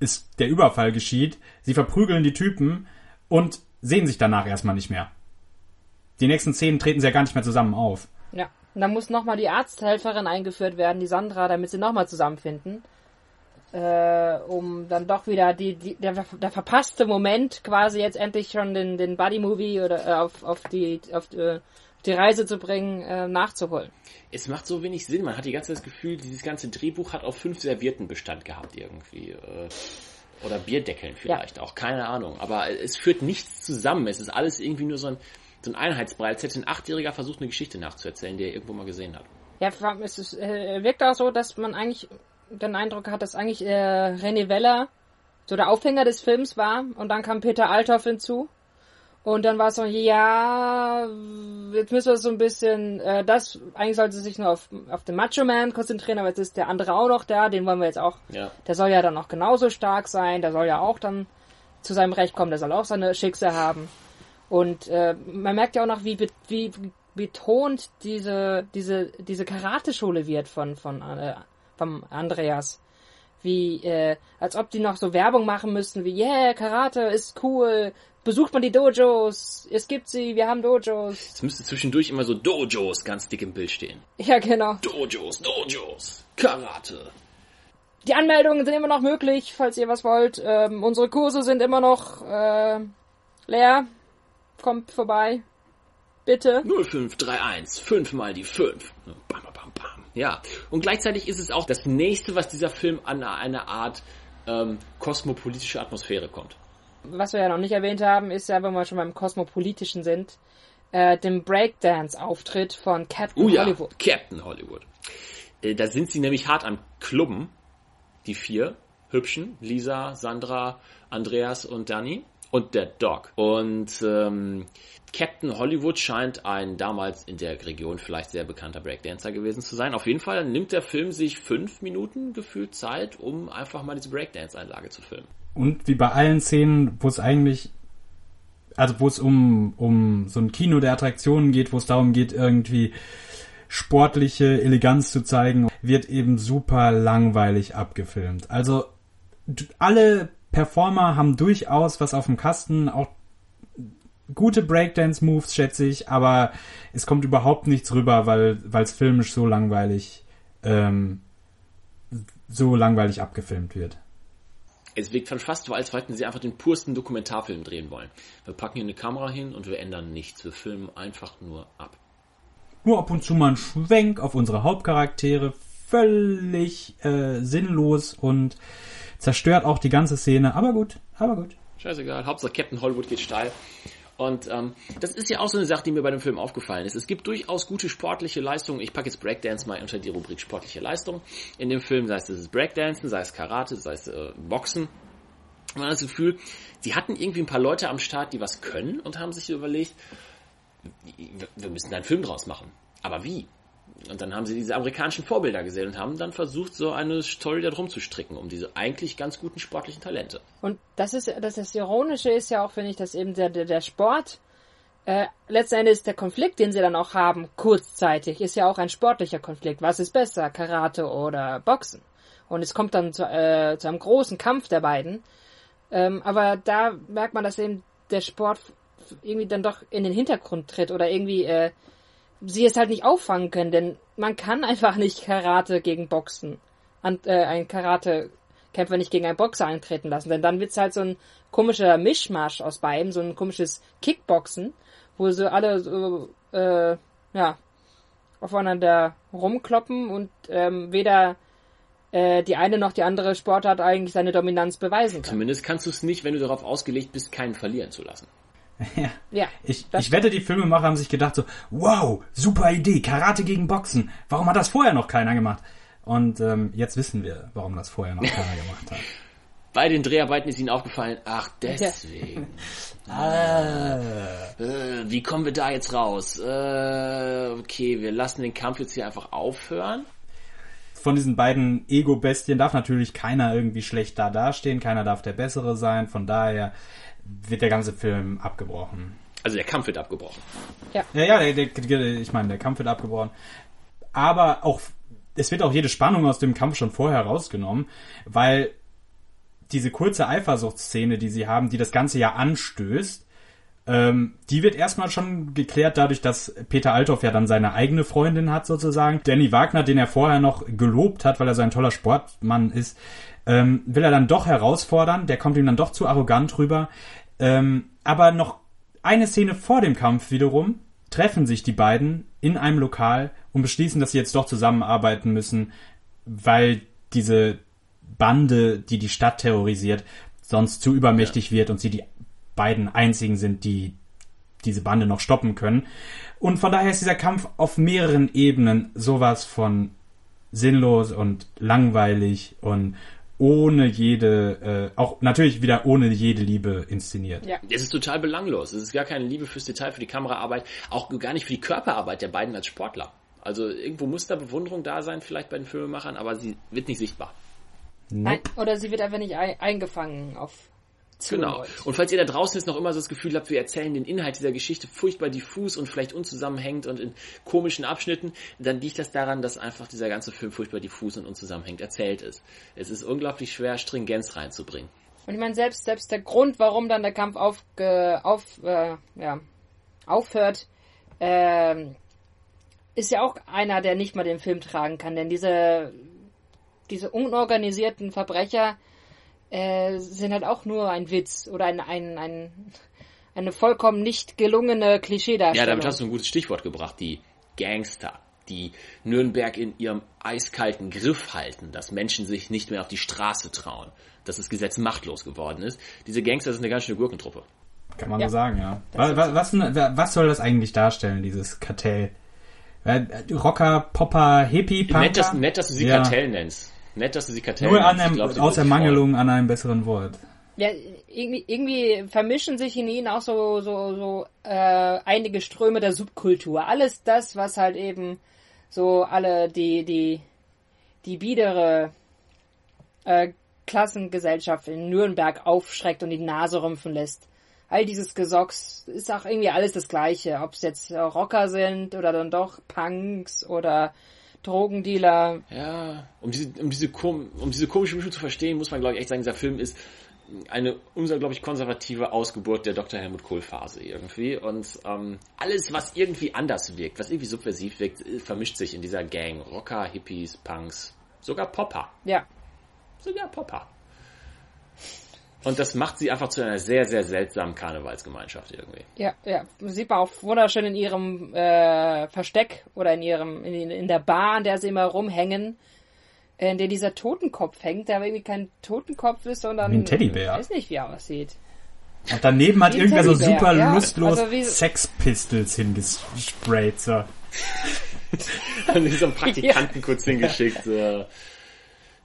ist der Überfall geschieht, sie verprügeln die Typen und sehen sich danach erstmal nicht mehr. Die nächsten Szenen treten sie ja gar nicht mehr zusammen auf. Ja. Und dann muss nochmal die Arzthelferin eingeführt werden, die Sandra, damit sie nochmal zusammenfinden. Äh, um dann doch wieder die, die der, der verpasste Moment quasi jetzt endlich schon den, den Buddy-Movie oder äh, auf, auf die auf die, die Reise zu bringen, äh, nachzuholen. Es macht so wenig Sinn. Man hat die ganze Zeit das Gefühl, dieses ganze Drehbuch hat auf fünf Servierten Bestand gehabt irgendwie. Äh, Oder Bierdeckeln vielleicht auch, keine Ahnung. Aber es führt nichts zusammen. Es ist alles irgendwie nur so ein, so ein Einheitsbrei. Als hätte ein Achtjähriger versucht, eine Geschichte nachzuerzählen, die er irgendwo mal gesehen hat. Ja, allem ist es äh, wirkt auch so, dass man eigentlich den Eindruck hat, dass eigentlich äh, René Weller so der Aufhänger des Films war und dann kam Peter Althoff hinzu und dann war es so, ja, jetzt müssen wir so ein bisschen, äh, das, eigentlich sollte sich nur auf, auf den Macho Man konzentrieren, aber jetzt ist der andere auch noch da, den wollen wir jetzt auch, Ja. der soll ja dann auch genauso stark sein, der soll ja auch dann zu seinem Recht kommen, der soll auch seine Schicksal haben. Und äh, man merkt ja auch noch, wie, be- wie betont diese, diese, diese Karateschule wird von, von äh, vom Andreas. Wie, äh, als ob die noch so Werbung machen müssten, wie, yeah, Karate ist cool, besucht man die Dojos, es gibt sie, wir haben Dojos. Es müsste zwischendurch immer so Dojos ganz dick im Bild stehen. Ja, genau. Dojos, Dojos, Karate. Die Anmeldungen sind immer noch möglich, falls ihr was wollt. Ähm, unsere Kurse sind immer noch äh, leer. Kommt vorbei. Bitte. 0531, fünfmal die fünf. Bam, bam, bam. Ja, und gleichzeitig ist es auch das nächste, was dieser Film an eine Art ähm, kosmopolitische Atmosphäre kommt. Was wir ja noch nicht erwähnt haben, ist ja, wenn wir schon beim Kosmopolitischen sind, äh, dem Breakdance-Auftritt von Captain Oh ja, Hollywood. Captain Hollywood. Äh, da sind sie nämlich hart am Klubben, die vier hübschen, Lisa, Sandra, Andreas und Danny und der Dog. Und ähm, Captain Hollywood scheint ein damals in der Region vielleicht sehr bekannter Breakdancer gewesen zu sein. Auf jeden Fall nimmt der Film sich fünf Minuten gefühlt Zeit, um einfach mal diese Breakdance-Einlage zu filmen. Und wie bei allen Szenen, wo es eigentlich, also wo es um, um so ein Kino der Attraktionen geht, wo es darum geht, irgendwie sportliche Eleganz zu zeigen, wird eben super langweilig abgefilmt. Also alle Performer haben durchaus was auf dem Kasten, auch gute Breakdance-Moves, schätze ich, aber es kommt überhaupt nichts rüber, weil es filmisch so langweilig ähm, so langweilig abgefilmt wird. Es wirkt schon fast so, als wollten sie einfach den pursten Dokumentarfilm drehen wollen. Wir packen hier eine Kamera hin und wir ändern nichts. Wir filmen einfach nur ab. Nur ab und zu mal ein Schwenk auf unsere Hauptcharaktere, völlig äh, sinnlos und zerstört auch die ganze Szene. Aber gut, aber gut. Scheißegal, Hauptsache Captain Hollywood geht steil. Und ähm, das ist ja auch so eine Sache, die mir bei dem Film aufgefallen ist. Es gibt durchaus gute sportliche Leistungen. Ich packe jetzt Breakdance mal unter die Rubrik sportliche Leistung in dem Film. Sei es das Breakdancen, sei es Karate, sei es äh, Boxen. Man hat das Gefühl, sie hatten irgendwie ein paar Leute am Start, die was können und haben sich überlegt, wir- müssen da einen Film draus machen. Aber wie? Und dann haben sie diese amerikanischen Vorbilder gesehen und haben dann versucht, so eine Story da drum zu stricken, um diese eigentlich ganz guten sportlichen Talente. Und das ist das, das Ironische ist ja auch, finde ich, dass eben der, der, der Sport, äh, letzten Endes der Konflikt, den sie dann auch haben, kurzzeitig, ist ja auch ein sportlicher Konflikt. Was ist besser, Karate oder Boxen? Und es kommt dann zu, äh, zu einem großen Kampf der beiden. Ähm, aber da merkt man, dass eben der Sport irgendwie dann doch in den Hintergrund tritt oder irgendwie äh, sie es halt nicht auffangen können, denn man kann einfach nicht Karate gegen Boxen, an, äh, ein Karate-Kämpfer nicht gegen einen Boxer eintreten lassen, denn dann wird's halt so ein komischer Mischmasch aus beiden, so ein komisches Kickboxen, wo sie alle so, äh, ja, aufeinander rumkloppen und ähm, weder äh, die eine noch die andere Sportart eigentlich seine Dominanz beweisen kann. Zumindest kannst du es nicht, wenn du darauf ausgelegt bist, keinen verlieren zu lassen. Ja. Ja, Ich, ich wette, die Filmemacher haben sich gedacht so, wow, super Idee, Karate gegen Boxen. Warum hat das vorher noch keiner gemacht? Und ähm, jetzt wissen wir, warum das vorher noch keiner gemacht hat. Bei den Dreharbeiten ist ihnen aufgefallen, ach, deswegen. Ah. Äh, wie kommen wir da jetzt raus? Äh, okay, wir lassen den Kampf jetzt hier einfach aufhören. Von diesen beiden Ego-Bestien darf natürlich keiner irgendwie schlecht da dastehen, keiner darf der Bessere sein, von daher wird der ganze Film abgebrochen. Also der Kampf wird abgebrochen. Ja, ja, der, der, der, ich meine, der Kampf wird abgebrochen. Aber auch, es wird auch jede Spannung aus dem Kampf schon vorher rausgenommen, weil diese kurze Eifersuchtsszene, die sie haben, die das Ganze ja anstößt, ähm, die wird erstmal schon geklärt dadurch, dass Peter Althoff ja dann seine eigene Freundin hat sozusagen. Danny Wagner, den er vorher noch gelobt hat, weil er so ein toller Sportmann ist, ähm, will er dann doch herausfordern. Der kommt ihm dann doch zu arrogant rüber. Ähm, aber noch eine Szene vor dem Kampf wiederum treffen sich die beiden in einem Lokal und beschließen, dass sie jetzt doch zusammenarbeiten müssen, weil diese Bande, die die Stadt terrorisiert, sonst zu übermächtig wird und sie die beiden einzigen sind, die diese Bande noch stoppen können. Und von daher ist dieser Kampf auf mehreren Ebenen sowas von sinnlos und langweilig und ohne jede, äh, auch natürlich wieder ohne jede Liebe inszeniert. Ja. Es ist total belanglos. Es ist gar keine Liebe fürs Detail, für die Kameraarbeit, auch gar nicht für die Körperarbeit der beiden als Sportler. Also irgendwo muss da Bewunderung da sein, vielleicht bei den Filmemachern, aber sie wird nicht sichtbar. Nein, oder sie wird einfach nicht ei- eingefangen auf Genau. Und falls ihr da draußen jetzt noch immer so das Gefühl habt, wir erzählen den Inhalt dieser Geschichte furchtbar diffus und vielleicht unzusammenhängend und in komischen Abschnitten, dann liegt das daran, dass einfach dieser ganze Film furchtbar diffus und unzusammenhängend erzählt ist. Es ist unglaublich schwer, Stringenz reinzubringen. Und ich meine, selbst, selbst der Grund, warum dann der Kampf auf, auf, äh, ja, aufhört, äh, ist ja auch einer, der nicht mal den Film tragen kann. Denn diese, diese unorganisierten Verbrecher äh, sind halt auch nur ein Witz oder ein, ein, ein, eine vollkommen nicht gelungene Klischeedarstellung. Ja, damit hast du ein gutes Stichwort gebracht. Die Gangster, die Nürnberg in ihrem eiskalten Griff halten, dass Menschen sich nicht mehr auf die Straße trauen, dass das Gesetz machtlos geworden ist. Diese Gangster sind eine ganz schöne Gurkentruppe. Kann man ja. so sagen, ja. Was, was, was, soll das eigentlich darstellen, dieses Kartell? Rocker, Popper, Hippie, Punker? Nett, dass, nett, dass du sie ja. Kartell nennst. Nett, dass du sie Kartell Nur an einem, glaub, aus Ermangelung an einem besseren Wort. Ja, irgendwie, irgendwie vermischen sich in ihnen auch so, so, so äh, einige Ströme der Subkultur. Alles das, was halt eben so alle die, die, die biedere äh, Klassengesellschaft in Nürnberg aufschreckt und die Nase rümpfen lässt. All dieses Gesocks ist auch irgendwie alles das Gleiche. Ob es jetzt Rocker sind oder dann doch Punks oder Drogendealer. Ja, um diese, um diese, um diese komische Mischung zu verstehen, muss man glaube ich echt sagen, dieser Film ist eine unglaublich konservative Ausgeburt der Dr. Helmut Kohl Phase irgendwie und ähm, alles was irgendwie anders wirkt, was irgendwie subversiv wirkt, äh, vermischt sich in dieser Gang. Rocker, Hippies, Punks, sogar Popper. Ja. Sogar Popper. Und das macht sie einfach zu einer sehr, sehr seltsamen Karnevalsgemeinschaft irgendwie. Ja, ja. Sieht man auch wunderschön in ihrem äh, Versteck oder in ihrem, in, in der Bar, in der sie immer rumhängen, in der dieser Totenkopf hängt, der aber irgendwie kein Totenkopf ist, sondern. Wie ein Teddybär. Ich weiß nicht, wie er aussieht. Und daneben hat irgendwer so super ja, lustlos also Sex Pistols hingesprayt, so. Dann ist so ein Praktikanten ja. kurz hingeschickt, so.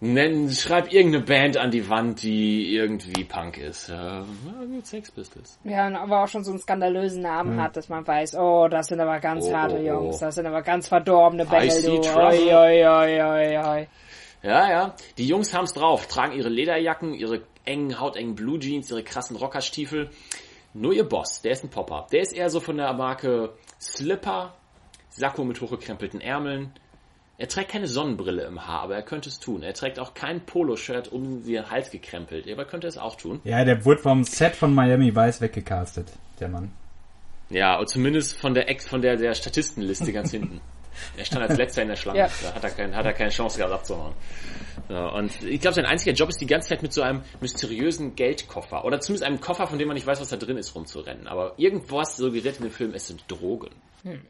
Nenn, schreib irgendeine Band an die Wand, die irgendwie Punk ist. Ja, gut, Sex Pistols. Ja, aber auch schon so einen skandalösen Namen hm. hat, dass man weiß, oh, das sind aber ganz oh, harte oh, Jungs, das sind aber ganz verdorbene Bälle, du. Oi, oi, oi, oi, oi. Ja, ja. Die Jungs haben's drauf, tragen ihre Lederjacken, ihre engen, hautengen Blue Jeans, ihre krassen Rockerstiefel. Nur ihr Boss, der ist ein Popper. Der ist eher so von der Marke Slipper, Sakko mit hochgekrempelten Ärmeln, er trägt keine Sonnenbrille im Haar, aber er könnte es tun. Er trägt auch kein Poloshirt um den Hals gekrempelt, aber er könnte es auch tun. Ja, der wurde vom Set von Miami Vice weggecastet, der Mann. Ja, und zumindest von der Ex, von der, der Statistenliste ganz hinten. Er stand als letzter in der Schlange. Ja. Da hat er, kein, hat er keine Chance gehabt abzuhauen. Ja, und ich glaube, sein einziger Job ist die ganze Zeit mit so einem mysteriösen Geldkoffer oder zumindest einem Koffer, von dem man nicht weiß, was da drin ist, rumzurennen. Aber irgendwas suggeriert in dem Film, es sind Drogen. Hm.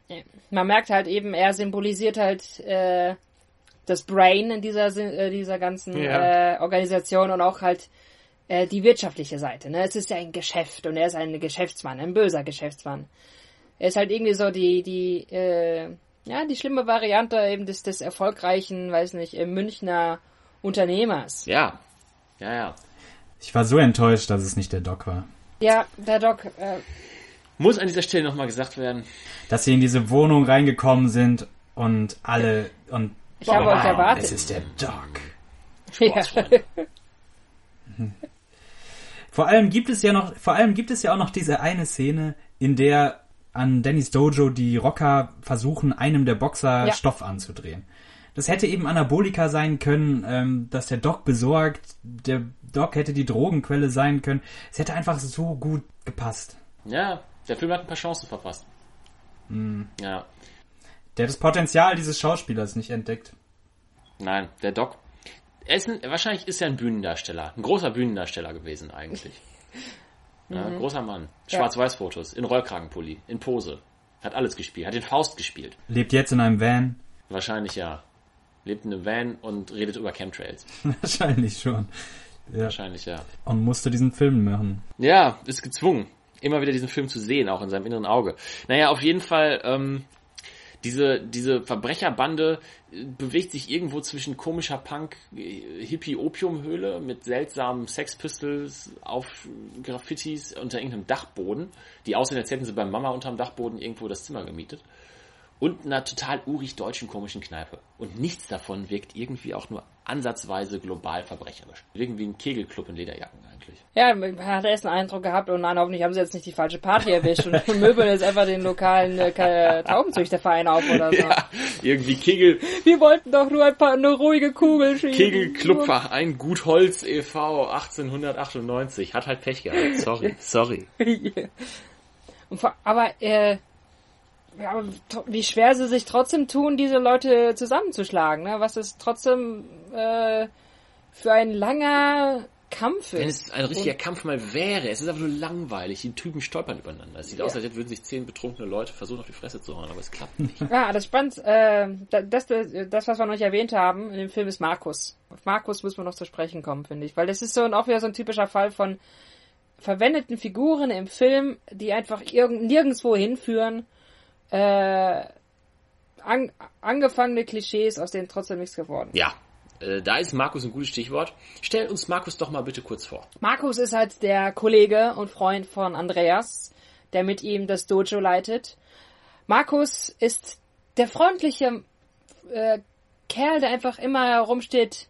Man merkt halt eben, er symbolisiert halt äh, das Brain in dieser, äh, dieser ganzen ja. äh, Organisation und auch halt äh, die wirtschaftliche Seite. Ne? Es ist ja ein Geschäft und er ist ein Geschäftsmann, ein böser Geschäftsmann. Er ist halt irgendwie so die, die, äh, ja, die schlimme Variante eben des, des erfolgreichen, weiß nicht, äh, Münchner Unternehmers. Ja, ja, ja. Ich war so enttäuscht, dass es nicht der Doc war. Ja, der Doc. Äh, Muss an dieser Stelle nochmal gesagt werden. Dass sie in diese Wohnung reingekommen sind und alle und. Ich habe euch erwartet. Es ist der Doc. Ja. Vor allem gibt es ja noch, vor allem gibt es ja auch noch diese eine Szene, in der an Dannys Dojo die Rocker versuchen, einem der Boxer ja. Stoff anzudrehen. Das hätte eben Anabolika sein können, ähm, dass der Doc besorgt, der Doc hätte die Drogenquelle sein können. Es hätte einfach so gut gepasst. Ja, der Film hat ein paar Chancen verpasst. Hm. Ja. Der hat das Potenzial dieses Schauspielers nicht entdeckt. Nein, der Doc. Er ist ein, wahrscheinlich ist er ein Bühnendarsteller. Ein großer Bühnendarsteller gewesen eigentlich. Ja, mhm. Großer Mann. Schwarz-Weiß-Fotos. In Rollkragenpulli. In Pose. Hat alles gespielt. Hat den Faust gespielt. Lebt jetzt in einem Van. Wahrscheinlich ja. Lebt in einem Van und redet über Chemtrails. Wahrscheinlich schon. Ja. Wahrscheinlich ja. Und musste diesen Film machen. Ja, ist gezwungen. Immer wieder diesen Film zu sehen, auch in seinem inneren Auge. Naja, auf jeden Fall, ähm, diese, diese Verbrecherbande äh, bewegt sich irgendwo zwischen komischer Punk, äh, mit seltsamen Sexpistols auf Graffitis unter irgendeinem Dachboden, die aussehen, als hätten sie bei Mama unterm Dachboden irgendwo das Zimmer gemietet. Und einer total urig deutschen komischen Kneipe. Und nichts davon wirkt irgendwie auch nur ansatzweise global verbrecherisch. Irgendwie ein Kegelclub in Lederjacken eigentlich. Ja, man hat erst einen Eindruck gehabt, und nein, hoffentlich haben sie jetzt nicht die falsche Party erwischt und möbeln jetzt einfach den lokalen äh, Taubenzüchterverein auf oder so. Ja, irgendwie Kegel, Wir wollten doch nur ein paar, eine ruhige Kugel schießen. Kegelclubverein Gutholz e.V. 1898. Hat halt Pech gehabt. Sorry, sorry. Aber, äh, ja, aber wie schwer sie sich trotzdem tun, diese Leute zusammenzuschlagen, ne? Was es trotzdem äh, für ein langer Kampf Wenn ist. es ein richtiger Kampf mal wäre, es ist einfach nur langweilig. Die Typen stolpern übereinander. Es sieht aus, Ja. als würden sich zehn betrunkene Leute versuchen, auf die Fresse zu hauen, aber es klappt nicht. Ja, das spannend. Äh, das, das, was wir noch nicht erwähnt haben in dem Film ist Markus. Auf Markus müssen wir noch zu sprechen kommen, finde ich. Weil das ist so ein, auch wieder so ein typischer Fall von verwendeten Figuren im Film, die einfach irgend, nirgendwo hinführen. Äh, an, angefangene Klischees, aus denen trotzdem nichts geworden ist. Ja, äh, da ist Markus ein gutes Stichwort. Stell uns Markus doch mal bitte kurz vor. Markus ist halt der Kollege und Freund von Andreas, der mit ihm das Dojo leitet. Markus ist der freundliche äh, Kerl, der einfach immer herumsteht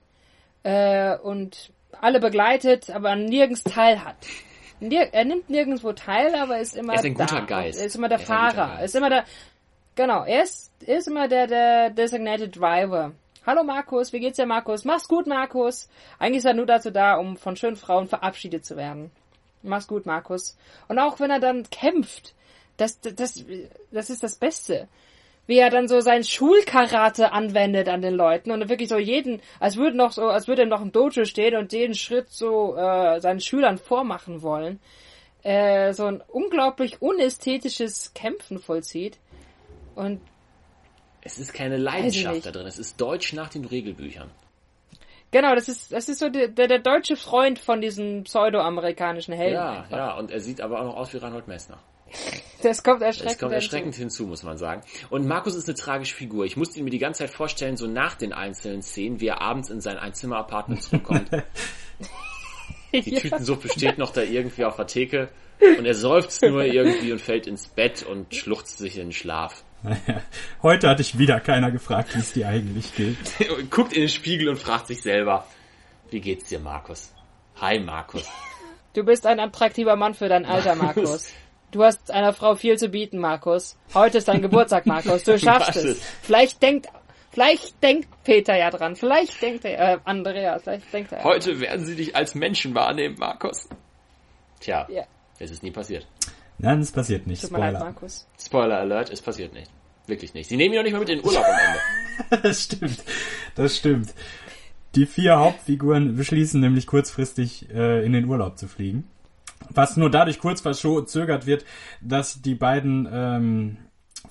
äh, und alle begleitet, aber nirgends teil hat. Nir er nimmt nirgendwo teil, aber ist immer Er ist ein da. guter Geist. Er ist immer der Er ist Fahrer. Er ist immer der. Genau, er ist, ist immer der, der designated driver. Hallo Markus, wie geht's dir Markus? Mach's gut Markus. Eigentlich ist er nur dazu da, um von schönen Frauen verabschiedet zu werden. Mach's gut Markus. Und auch wenn er dann kämpft, das, das, das ist das Beste. Wie er dann so sein Schulkarate anwendet an den Leuten und wirklich so jeden, als würde noch so, als würde er noch im Dojo stehen und jeden Schritt so äh, seinen Schülern vormachen wollen. Äh, so ein unglaublich unästhetisches Kämpfen vollzieht. Und Es ist keine Leidenschaft da drin. Es ist Deutsch nach den Regelbüchern. genau, das ist, das ist so der, der, der deutsche Freund von diesem pseudo-amerikanischen Helden. Ja, einfach. ja. Und er sieht aber auch noch aus wie Reinhold Messner. Das kommt Es erschreckend, kommt hinzu. erschreckend hinzu, muss man sagen. Und Markus ist eine tragische Figur. Ich musste ihn mir die ganze Zeit vorstellen, so nach den einzelnen Szenen, wie er abends in sein Einzimmer-Apartment zurückkommt. Die Tütensuppe steht noch da irgendwie auf der Theke und er seufzt nur irgendwie und fällt ins Bett und schluchzt sich in den Schlaf. Heute hatte ich wieder keiner gefragt, wie es dir eigentlich geht. Guckt in den Spiegel und fragt sich selber, wie geht's dir, Markus? Hi, Markus. Du bist ein attraktiver Mann für dein Alter, Markus. Markus. Du hast einer Frau viel zu bieten, Markus. Heute ist dein Geburtstag, Markus. Du schaffst es. Vielleicht denkt, vielleicht denkt Peter ja dran. Vielleicht denkt er, äh, Andreas, vielleicht denkt er. Heute werden sie dich als Menschen wahrnehmen, Markus. Tja, Ja. es ist nie passiert. Nein, es passiert nicht. Tut mir leid, Spoiler. Markus. Spoiler Alert, es passiert nicht. Wirklich nicht. Sie nehmen ihn auch nicht mal mit in den Urlaub am Ende. Das stimmt. Das stimmt. Die vier Hauptfiguren beschließen nämlich kurzfristig äh, in den Urlaub zu fliegen. Was nur dadurch kurz verzögert wird, dass die beiden ähm,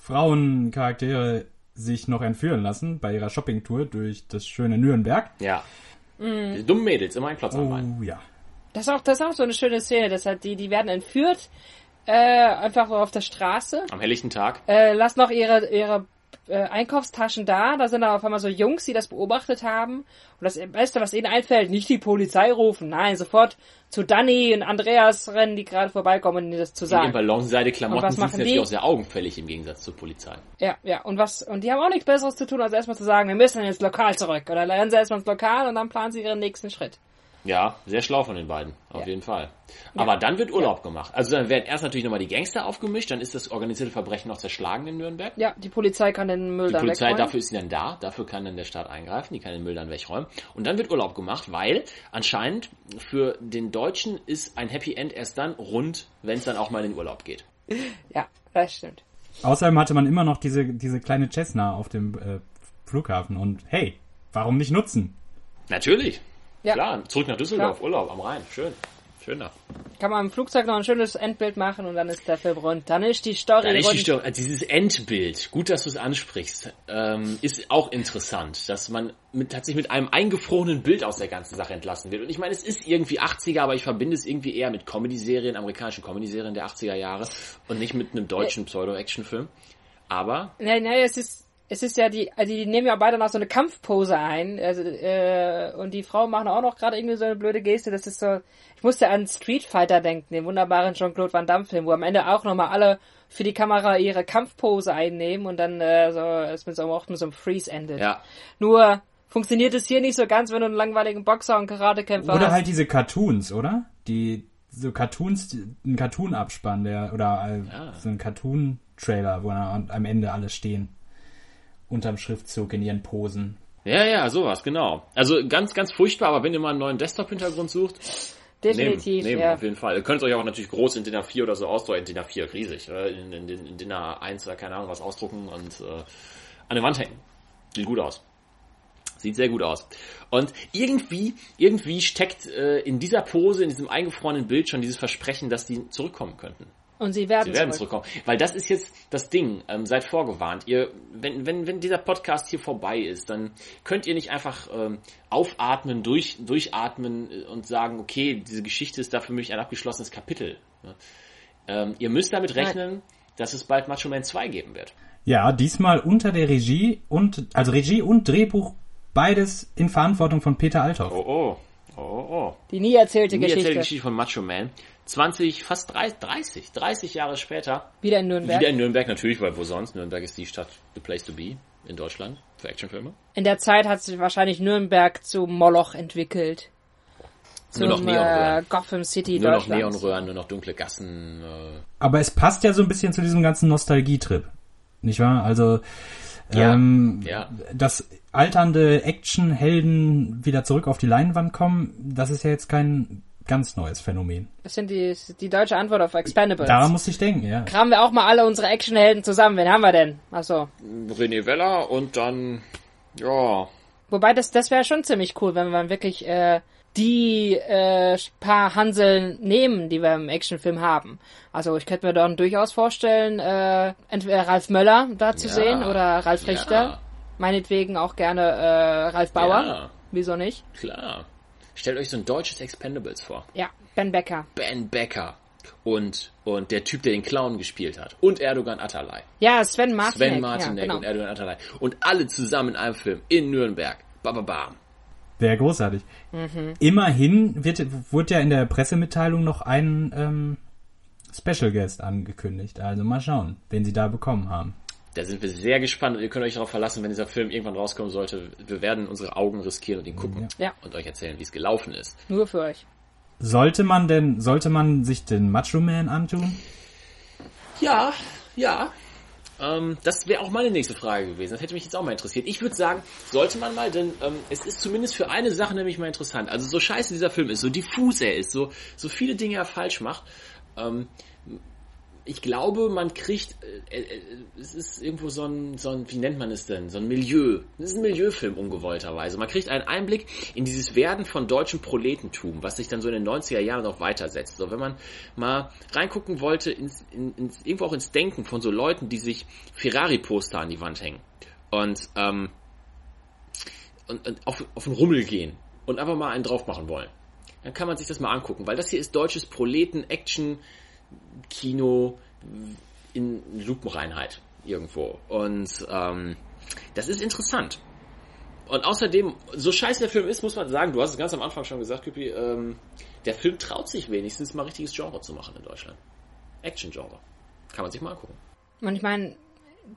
Frauencharaktere sich noch entführen lassen bei ihrer Shoppingtour durch das schöne Nürnberg. Ja. Die dummen Mädels, immer ein Klotz am Bein. Oh ja. Das ist auch, das ist auch so eine schöne Szene. Das hat die, die werden entführt, äh, einfach so auf der Straße. Am helllichten Tag. Äh, lassen noch ihre, ihre äh, Einkaufstaschen da. Da sind dann auf einmal so Jungs, die das beobachtet haben. Und das Beste, was ihnen einfällt, nicht die Polizei rufen. Nein, sofort zu Danny und Andreas rennen, die gerade vorbeikommen, ihnen das zu In sagen. Ballonseide-Klamotten Und was sind natürlich die? auch sehr augenfällig im Gegensatz zur Polizei. Ja, ja. Und was, und die haben auch nichts Besseres zu tun, als erstmal zu sagen, wir müssen ins Lokal zurück. Oder lernen sie erstmal ins Lokal und dann planen sie ihren nächsten Schritt. Ja, sehr schlau von den beiden, auf Ja. jeden Fall. Aber dann wird Urlaub gemacht. Also dann werden erst natürlich nochmal die Gangster aufgemischt, dann ist das organisierte Verbrechen noch zerschlagen in Nürnberg. Ja, die Polizei kann den Müll Die dann Polizei, wegräumen. dafür ist sie dann da, dafür kann dann der Staat eingreifen, die kann den Müll dann wegräumen. Und dann wird Urlaub gemacht, weil anscheinend für den Deutschen ist ein Happy End erst dann rund, wenn es dann auch mal in den Urlaub geht. Ja, das stimmt. Außerdem hatte man immer noch diese, diese kleine Cessna auf dem äh, Flughafen und hey, warum nicht nutzen? Natürlich. Ja. Klar, zurück nach Düsseldorf, Klar. Urlaub am Rhein. Schön. Schön da. Kann man im Flugzeug noch ein schönes Endbild machen und dann ist der Film rund. Dann ist die Story Dann ist rund. die Störung, also dieses Endbild, gut, dass du es ansprichst, ähm, ist auch interessant, dass man mit, tatsächlich mit einem eingefrorenen Bild aus der ganzen Sache entlassen wird. Und ich meine, es ist irgendwie 80er, aber ich verbinde es irgendwie eher mit Comedy-Serien, amerikanischen Comedy-Serien der 80er Jahre und nicht mit einem deutschen Pseudo-Action-Film. Aber Nein, nein, es ist, es ist ja die, also die nehmen ja beide noch so eine Kampfpose ein, also, äh, und die Frauen machen auch noch gerade irgendwie so eine blöde Geste, das ist so, ich musste an Street Fighter denken, den wunderbaren Jean-Claude Van Damme Film, wo am Ende auch nochmal alle für die Kamera ihre Kampfpose einnehmen und dann, äh, so, es mit so, auch mit so einem Freeze endet. Ja. Nur, funktioniert es hier nicht so ganz, wenn du einen langweiligen Boxer und Karatekämpfer Oder hast. halt diese Cartoons, oder? Die so Cartoons, ein Cartoon-Abspann, der oder äh, Ja. so ein Cartoon-Trailer, wo dann am Ende alle stehen. Unterm Schriftzug in ihren Posen. Ja, ja, sowas, genau. Also ganz, ganz furchtbar, aber wenn ihr mal einen neuen Desktop-Hintergrund sucht, Definitiv, nehmen, nehmen, ja. auf jeden Fall. Ihr könnt euch auch natürlich groß in DIN A4 oder so ausdrucken, in DIN A4 riesig, oder? In, in, in, in DIN A1 oder keine Ahnung was ausdrucken und äh, an der Wand hängen. Sieht gut aus. Sieht sehr gut aus. Und irgendwie, irgendwie steckt äh, in dieser Pose, in diesem eingefrorenen Bild schon dieses Versprechen, dass die zurückkommen könnten. Und sie werden, Sie werden zurück. zurückkommen. Weil das ist jetzt das Ding. Ähm, seid vorgewarnt. Ihr, wenn, wenn, wenn dieser Podcast hier vorbei ist, dann könnt ihr nicht einfach ähm, aufatmen, durch, durchatmen äh, und sagen, okay, diese Geschichte ist da für mich ein abgeschlossenes Kapitel. Ähm, ihr müsst damit Nein. rechnen, dass es bald Macho Man 2 geben wird. Ja, diesmal unter der Regie und also Regie und Drehbuch beides in Verantwortung von Peter Althoff. Oh, oh. Oh, oh. Die nie erzählte Die Geschichte. erzählte Geschichte von Macho Man. 20, fast 30, 30, 30 Jahre später. Wieder in Nürnberg. Wieder in Nürnberg natürlich, weil wo sonst? Nürnberg ist die Stadt, the place to be in Deutschland für Actionfilme. In der Zeit hat sich wahrscheinlich Nürnberg zu Moloch entwickelt. Zum Nur noch Neonröhren. äh, Gotham City Nur noch. Neonröhren, nur noch dunkle Gassen. Äh, Aber es passt ja so ein bisschen zu diesem ganzen Nostalgietrip. Nicht wahr? Also Ja, ähm, ja. dass alternde Actionhelden wieder zurück auf die Leinwand kommen, das ist ja jetzt kein ganz neues Phänomen. Das sind die, die deutsche Antwort auf Expendables. Daran musste ich denken, ja. Kramen wir auch mal alle unsere Actionhelden zusammen. Wen haben wir denn? Achso. René Weller und dann, ja, Wobei das, das wäre schon ziemlich cool, wenn man wirklich äh, die äh, paar Hanseln nehmen, die wir im Actionfilm haben. Also ich könnte mir dann durchaus vorstellen, äh, entweder Ralf Möller da zu Ja. sehen oder Ralf Ja. Richter. Meinetwegen auch gerne äh, Ralf Bauer. Ja. Wieso nicht? klar. Stellt euch so ein deutsches Expendables vor. Ja, Ben Becker. Ben Becker und, und der Typ, der den Clown gespielt hat. Und Erdogan Atalay. Ja, Sven Martinek. Sven Martinek ja, genau. und Erdogan Atalay. Und alle zusammen in einem Film in Nürnberg. Bababam. Wäre großartig. Mhm. Immerhin wird, wurde ja in der Pressemitteilung noch ein ähm, Special Guest angekündigt. Also mal schauen, wen sie da bekommen haben. Da sind wir sehr gespannt und ihr könnt euch darauf verlassen, wenn dieser Film irgendwann rauskommen sollte. Wir werden unsere Augen riskieren und ihn gucken. Ja. Und euch erzählen, wie es gelaufen ist. Nur für euch. Sollte man denn, sollte man sich den Macho Man antun? Ja, ja. Ähm, das wäre auch meine nächste Frage gewesen. Das hätte mich jetzt auch mal interessiert. Ich würde sagen, sollte man mal, denn ähm, es ist zumindest für eine Sache nämlich mal interessant. Also so scheiße dieser Film ist, so diffus er ist, so, so viele Dinge er falsch macht. Ähm, ich glaube, man kriegt, äh, äh, es ist irgendwo so ein, so ein, wie nennt man es denn, so ein Milieu. Das ist ein Milieufilm ungewollterweise. Man kriegt einen Einblick in dieses Werden von deutschem Proletentum, was sich dann so in den 90er Jahren noch weitersetzt. So, wenn man mal reingucken wollte, ins, in, ins, irgendwo auch ins Denken von so Leuten, die sich Ferrari-Poster an die Wand hängen und, ähm, und, und auf, auf den Rummel gehen und einfach mal einen drauf machen wollen. Dann kann man sich das mal angucken, weil das hier ist deutsches Proleten-Action- Kino in Lupenreinheit irgendwo. Und ähm, das ist interessant. Und außerdem, so scheiße der Film ist, muss man sagen, du hast es ganz am Anfang schon gesagt, Küppi, ähm, der Film traut sich wenigstens mal richtiges Genre zu machen in Deutschland. Action-Genre. Kann man sich mal angucken. Und ich meine,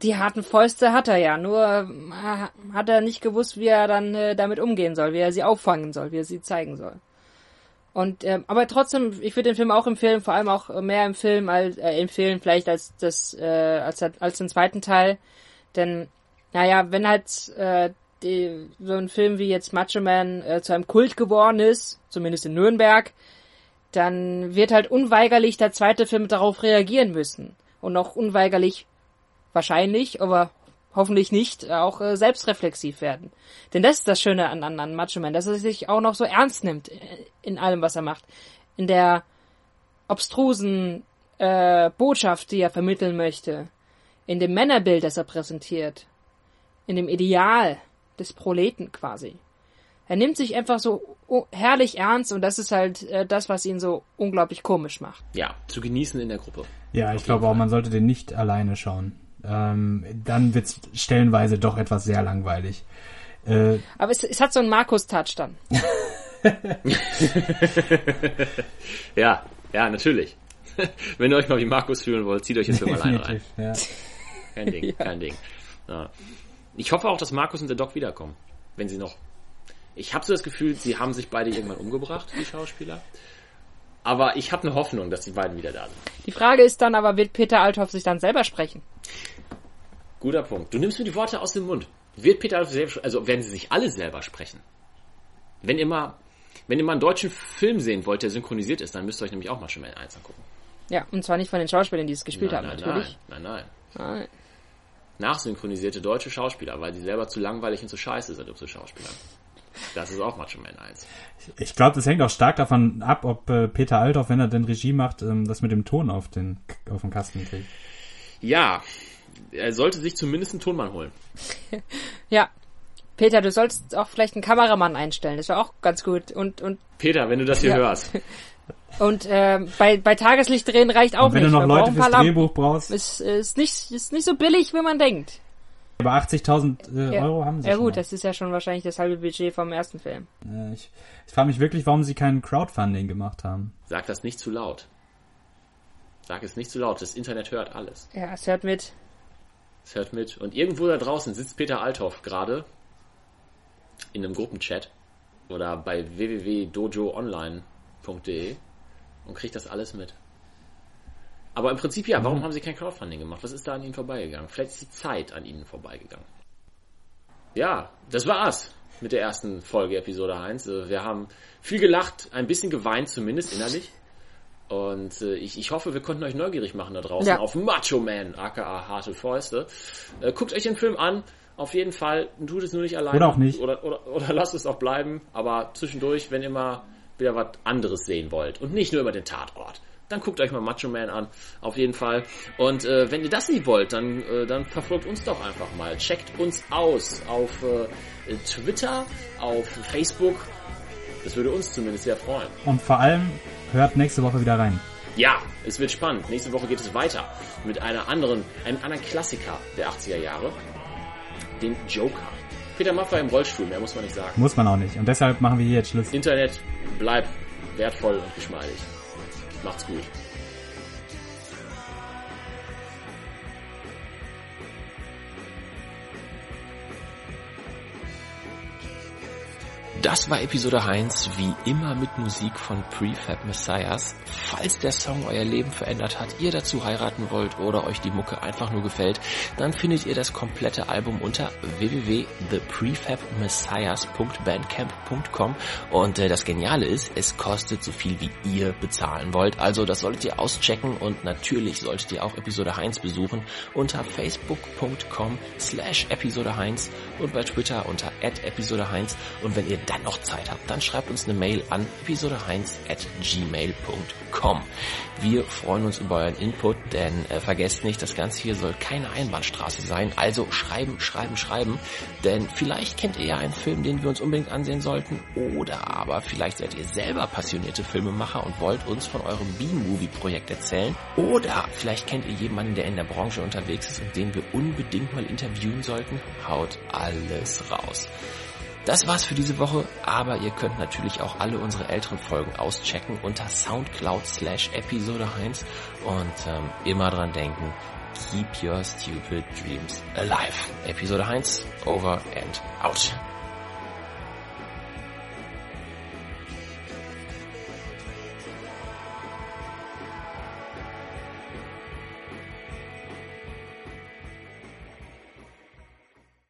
die harten Fäuste hat er ja, nur äh, hat er nicht gewusst, wie er dann äh, damit umgehen soll, wie er sie auffangen soll, wie er sie zeigen soll. Und ähm, aber trotzdem, ich würde den Film auch empfehlen, vor allem auch mehr empfehlen als äh, empfehlen vielleicht als das äh, als als den zweiten Teil, denn naja, wenn halt äh, die, so ein Film wie jetzt Macho Man äh, zu einem Kult geworden ist, zumindest in Nürnberg, dann wird halt unweigerlich der zweite Film darauf reagieren müssen. Und auch unweigerlich wahrscheinlich, aber hoffentlich nicht, auch äh, selbstreflexiv werden. Denn das ist das Schöne an, an, an Macho Man, dass er sich auch noch so ernst nimmt äh, in allem, was er macht. In der obstrusen äh, Botschaft, die er vermitteln möchte. In dem Männerbild, das er präsentiert. In dem Ideal des Proleten quasi. Er nimmt sich einfach so oh, herrlich ernst und das ist halt äh, das, was ihn so unglaublich komisch macht. Ja, zu genießen in der Gruppe. Ja, ich glaube auch, man sollte den nicht alleine schauen. Ähm, dann wird es stellenweise doch etwas sehr langweilig. Äh, Aber es, es hat so einen Markus-Touch dann. ja, ja, natürlich. Wenn ihr euch mal wie Markus fühlen wollt, zieht euch jetzt mal alleine rein. Ja. Kein Ding, Ja. kein Ding. Ja. Ich hoffe auch, dass Markus und der Doc wiederkommen. Wenn sie noch. Ich habe so das Gefühl, sie haben sich beide irgendwann umgebracht, die Schauspieler. Aber ich habe eine Hoffnung, dass die beiden wieder da sind. Die Frage ist dann aber, wird Peter Althoff sich dann selber sprechen? Guter Punkt. Du nimmst mir die Worte aus dem Mund. Wird Peter Alf selbst, also werden sie sich alle selber sprechen? Wenn ihr mal, wenn ihr mal einen deutschen Film sehen wollt, der synchronisiert ist, dann müsst ihr euch nämlich auch mal schon mal 1 angucken. Ja, und zwar nicht von den Schauspielern, die es gespielt Nein, haben, nein, natürlich. nein, nein, nein. Nein. Nachsynchronisierte deutsche Schauspieler, weil die selber zu langweilig und zu scheiße sind, um zu Schauspielern. Das ist auch Macho Man 1. Ich glaube, das hängt auch stark davon ab, ob äh, Peter Althoff, wenn er denn Regie macht, ähm, das mit dem Ton auf den, auf den Kasten kriegt. Ja, er sollte sich zumindest einen Tonmann holen. Ja. Peter, du sollst auch vielleicht einen Kameramann einstellen. Das wäre auch ganz gut. Und und Peter, wenn du das hier Ja. hörst. und äh, bei bei Tageslicht drehen reicht auch Und wenn nicht. du noch Leute fürs Lampen. Drehbuch brauchst, Ist, ist nicht ist nicht so billig, wie man denkt. aber 80.000 äh, Ja, Euro haben sie ja gut, mal. das ist ja schon wahrscheinlich das halbe Budget vom ersten Film. Äh, ich ich frage mich wirklich, warum sie kein Crowdfunding gemacht haben. Sag das nicht zu laut. Sag es nicht zu laut. Das Internet hört alles. Ja, es hört mit. Es hört mit. Und irgendwo da draußen sitzt Peter Althoff gerade in einem Gruppenchat oder bei www.dojoonline.de und kriegt das alles mit. Aber im Prinzip ja, warum haben sie kein Crowdfunding gemacht? Was ist da an ihnen vorbeigegangen? Vielleicht ist die Zeit an ihnen vorbeigegangen. Ja, das war's mit der ersten Folge Episode 1. Äh, Wir haben viel gelacht, ein bisschen geweint, zumindest innerlich. Und äh, ich, ich hoffe, wir konnten euch neugierig machen da draußen Ja. auf Macho Man, aka Harte Fäuste. Äh, guckt euch den Film an. Auf jeden Fall, tut es nur nicht alleine. Oder auch nicht. Oder, oder, oder lasst es auch bleiben. Aber zwischendurch, wenn ihr mal wieder was anderes sehen wollt und nicht nur über den Tatort, dann guckt euch mal Macho Man an. Auf jeden Fall. Und äh, wenn ihr das nicht wollt, dann, äh, dann verfolgt uns doch einfach mal. Checkt uns aus auf äh, Twitter, auf Facebook. Das würde uns zumindest sehr freuen. Und vor allem hört nächste Woche wieder rein. Ja, es wird spannend. Nächste Woche geht es weiter mit einer anderen, einem anderen Klassiker der 80er Jahre, den Joker. Peter Maffay im Rollstuhl, mehr muss man nicht sagen. Muss man auch nicht. Und deshalb machen wir hier jetzt Schluss. Internet bleibt wertvoll und geschmeidig. Macht's gut. Das war Episode 1, wie immer mit Musik von Prefab Messiahs. Falls der Song euer Leben verändert hat, ihr dazu heiraten wollt oder euch die Mucke einfach nur gefällt, dann findet ihr das komplette Album unter www.theprefabmessiahs.bandcamp.com und äh, das Geniale ist, es kostet so viel wie ihr bezahlen wollt. Also das solltet ihr auschecken und natürlich solltet ihr auch Episode 1 besuchen unter facebook.com slash Episode 1 und bei Twitter unter episode 1 und wenn ihr dann noch Zeit habt, dann schreibt uns eine Mail an episode1 at gmail.com. Wir freuen uns über euren Input, denn äh, vergesst nicht, das Ganze hier soll keine Einbahnstraße sein. Also schreiben, schreiben, schreiben, denn vielleicht kennt ihr ja einen Film, den wir uns unbedingt ansehen sollten oder aber vielleicht seid ihr selber passionierte Filmemacher und wollt uns von eurem B-Movie-Projekt erzählen oder vielleicht kennt ihr jemanden, der in der Branche unterwegs ist und den wir unbedingt mal interviewen sollten. Haut alles raus. Das war's für diese Woche, aber ihr könnt natürlich auch alle unsere älteren Folgen auschecken unter Soundcloud slash Episode 1 und ähm, immer dran denken, keep your stupid dreams alive. Episode 1, over and out.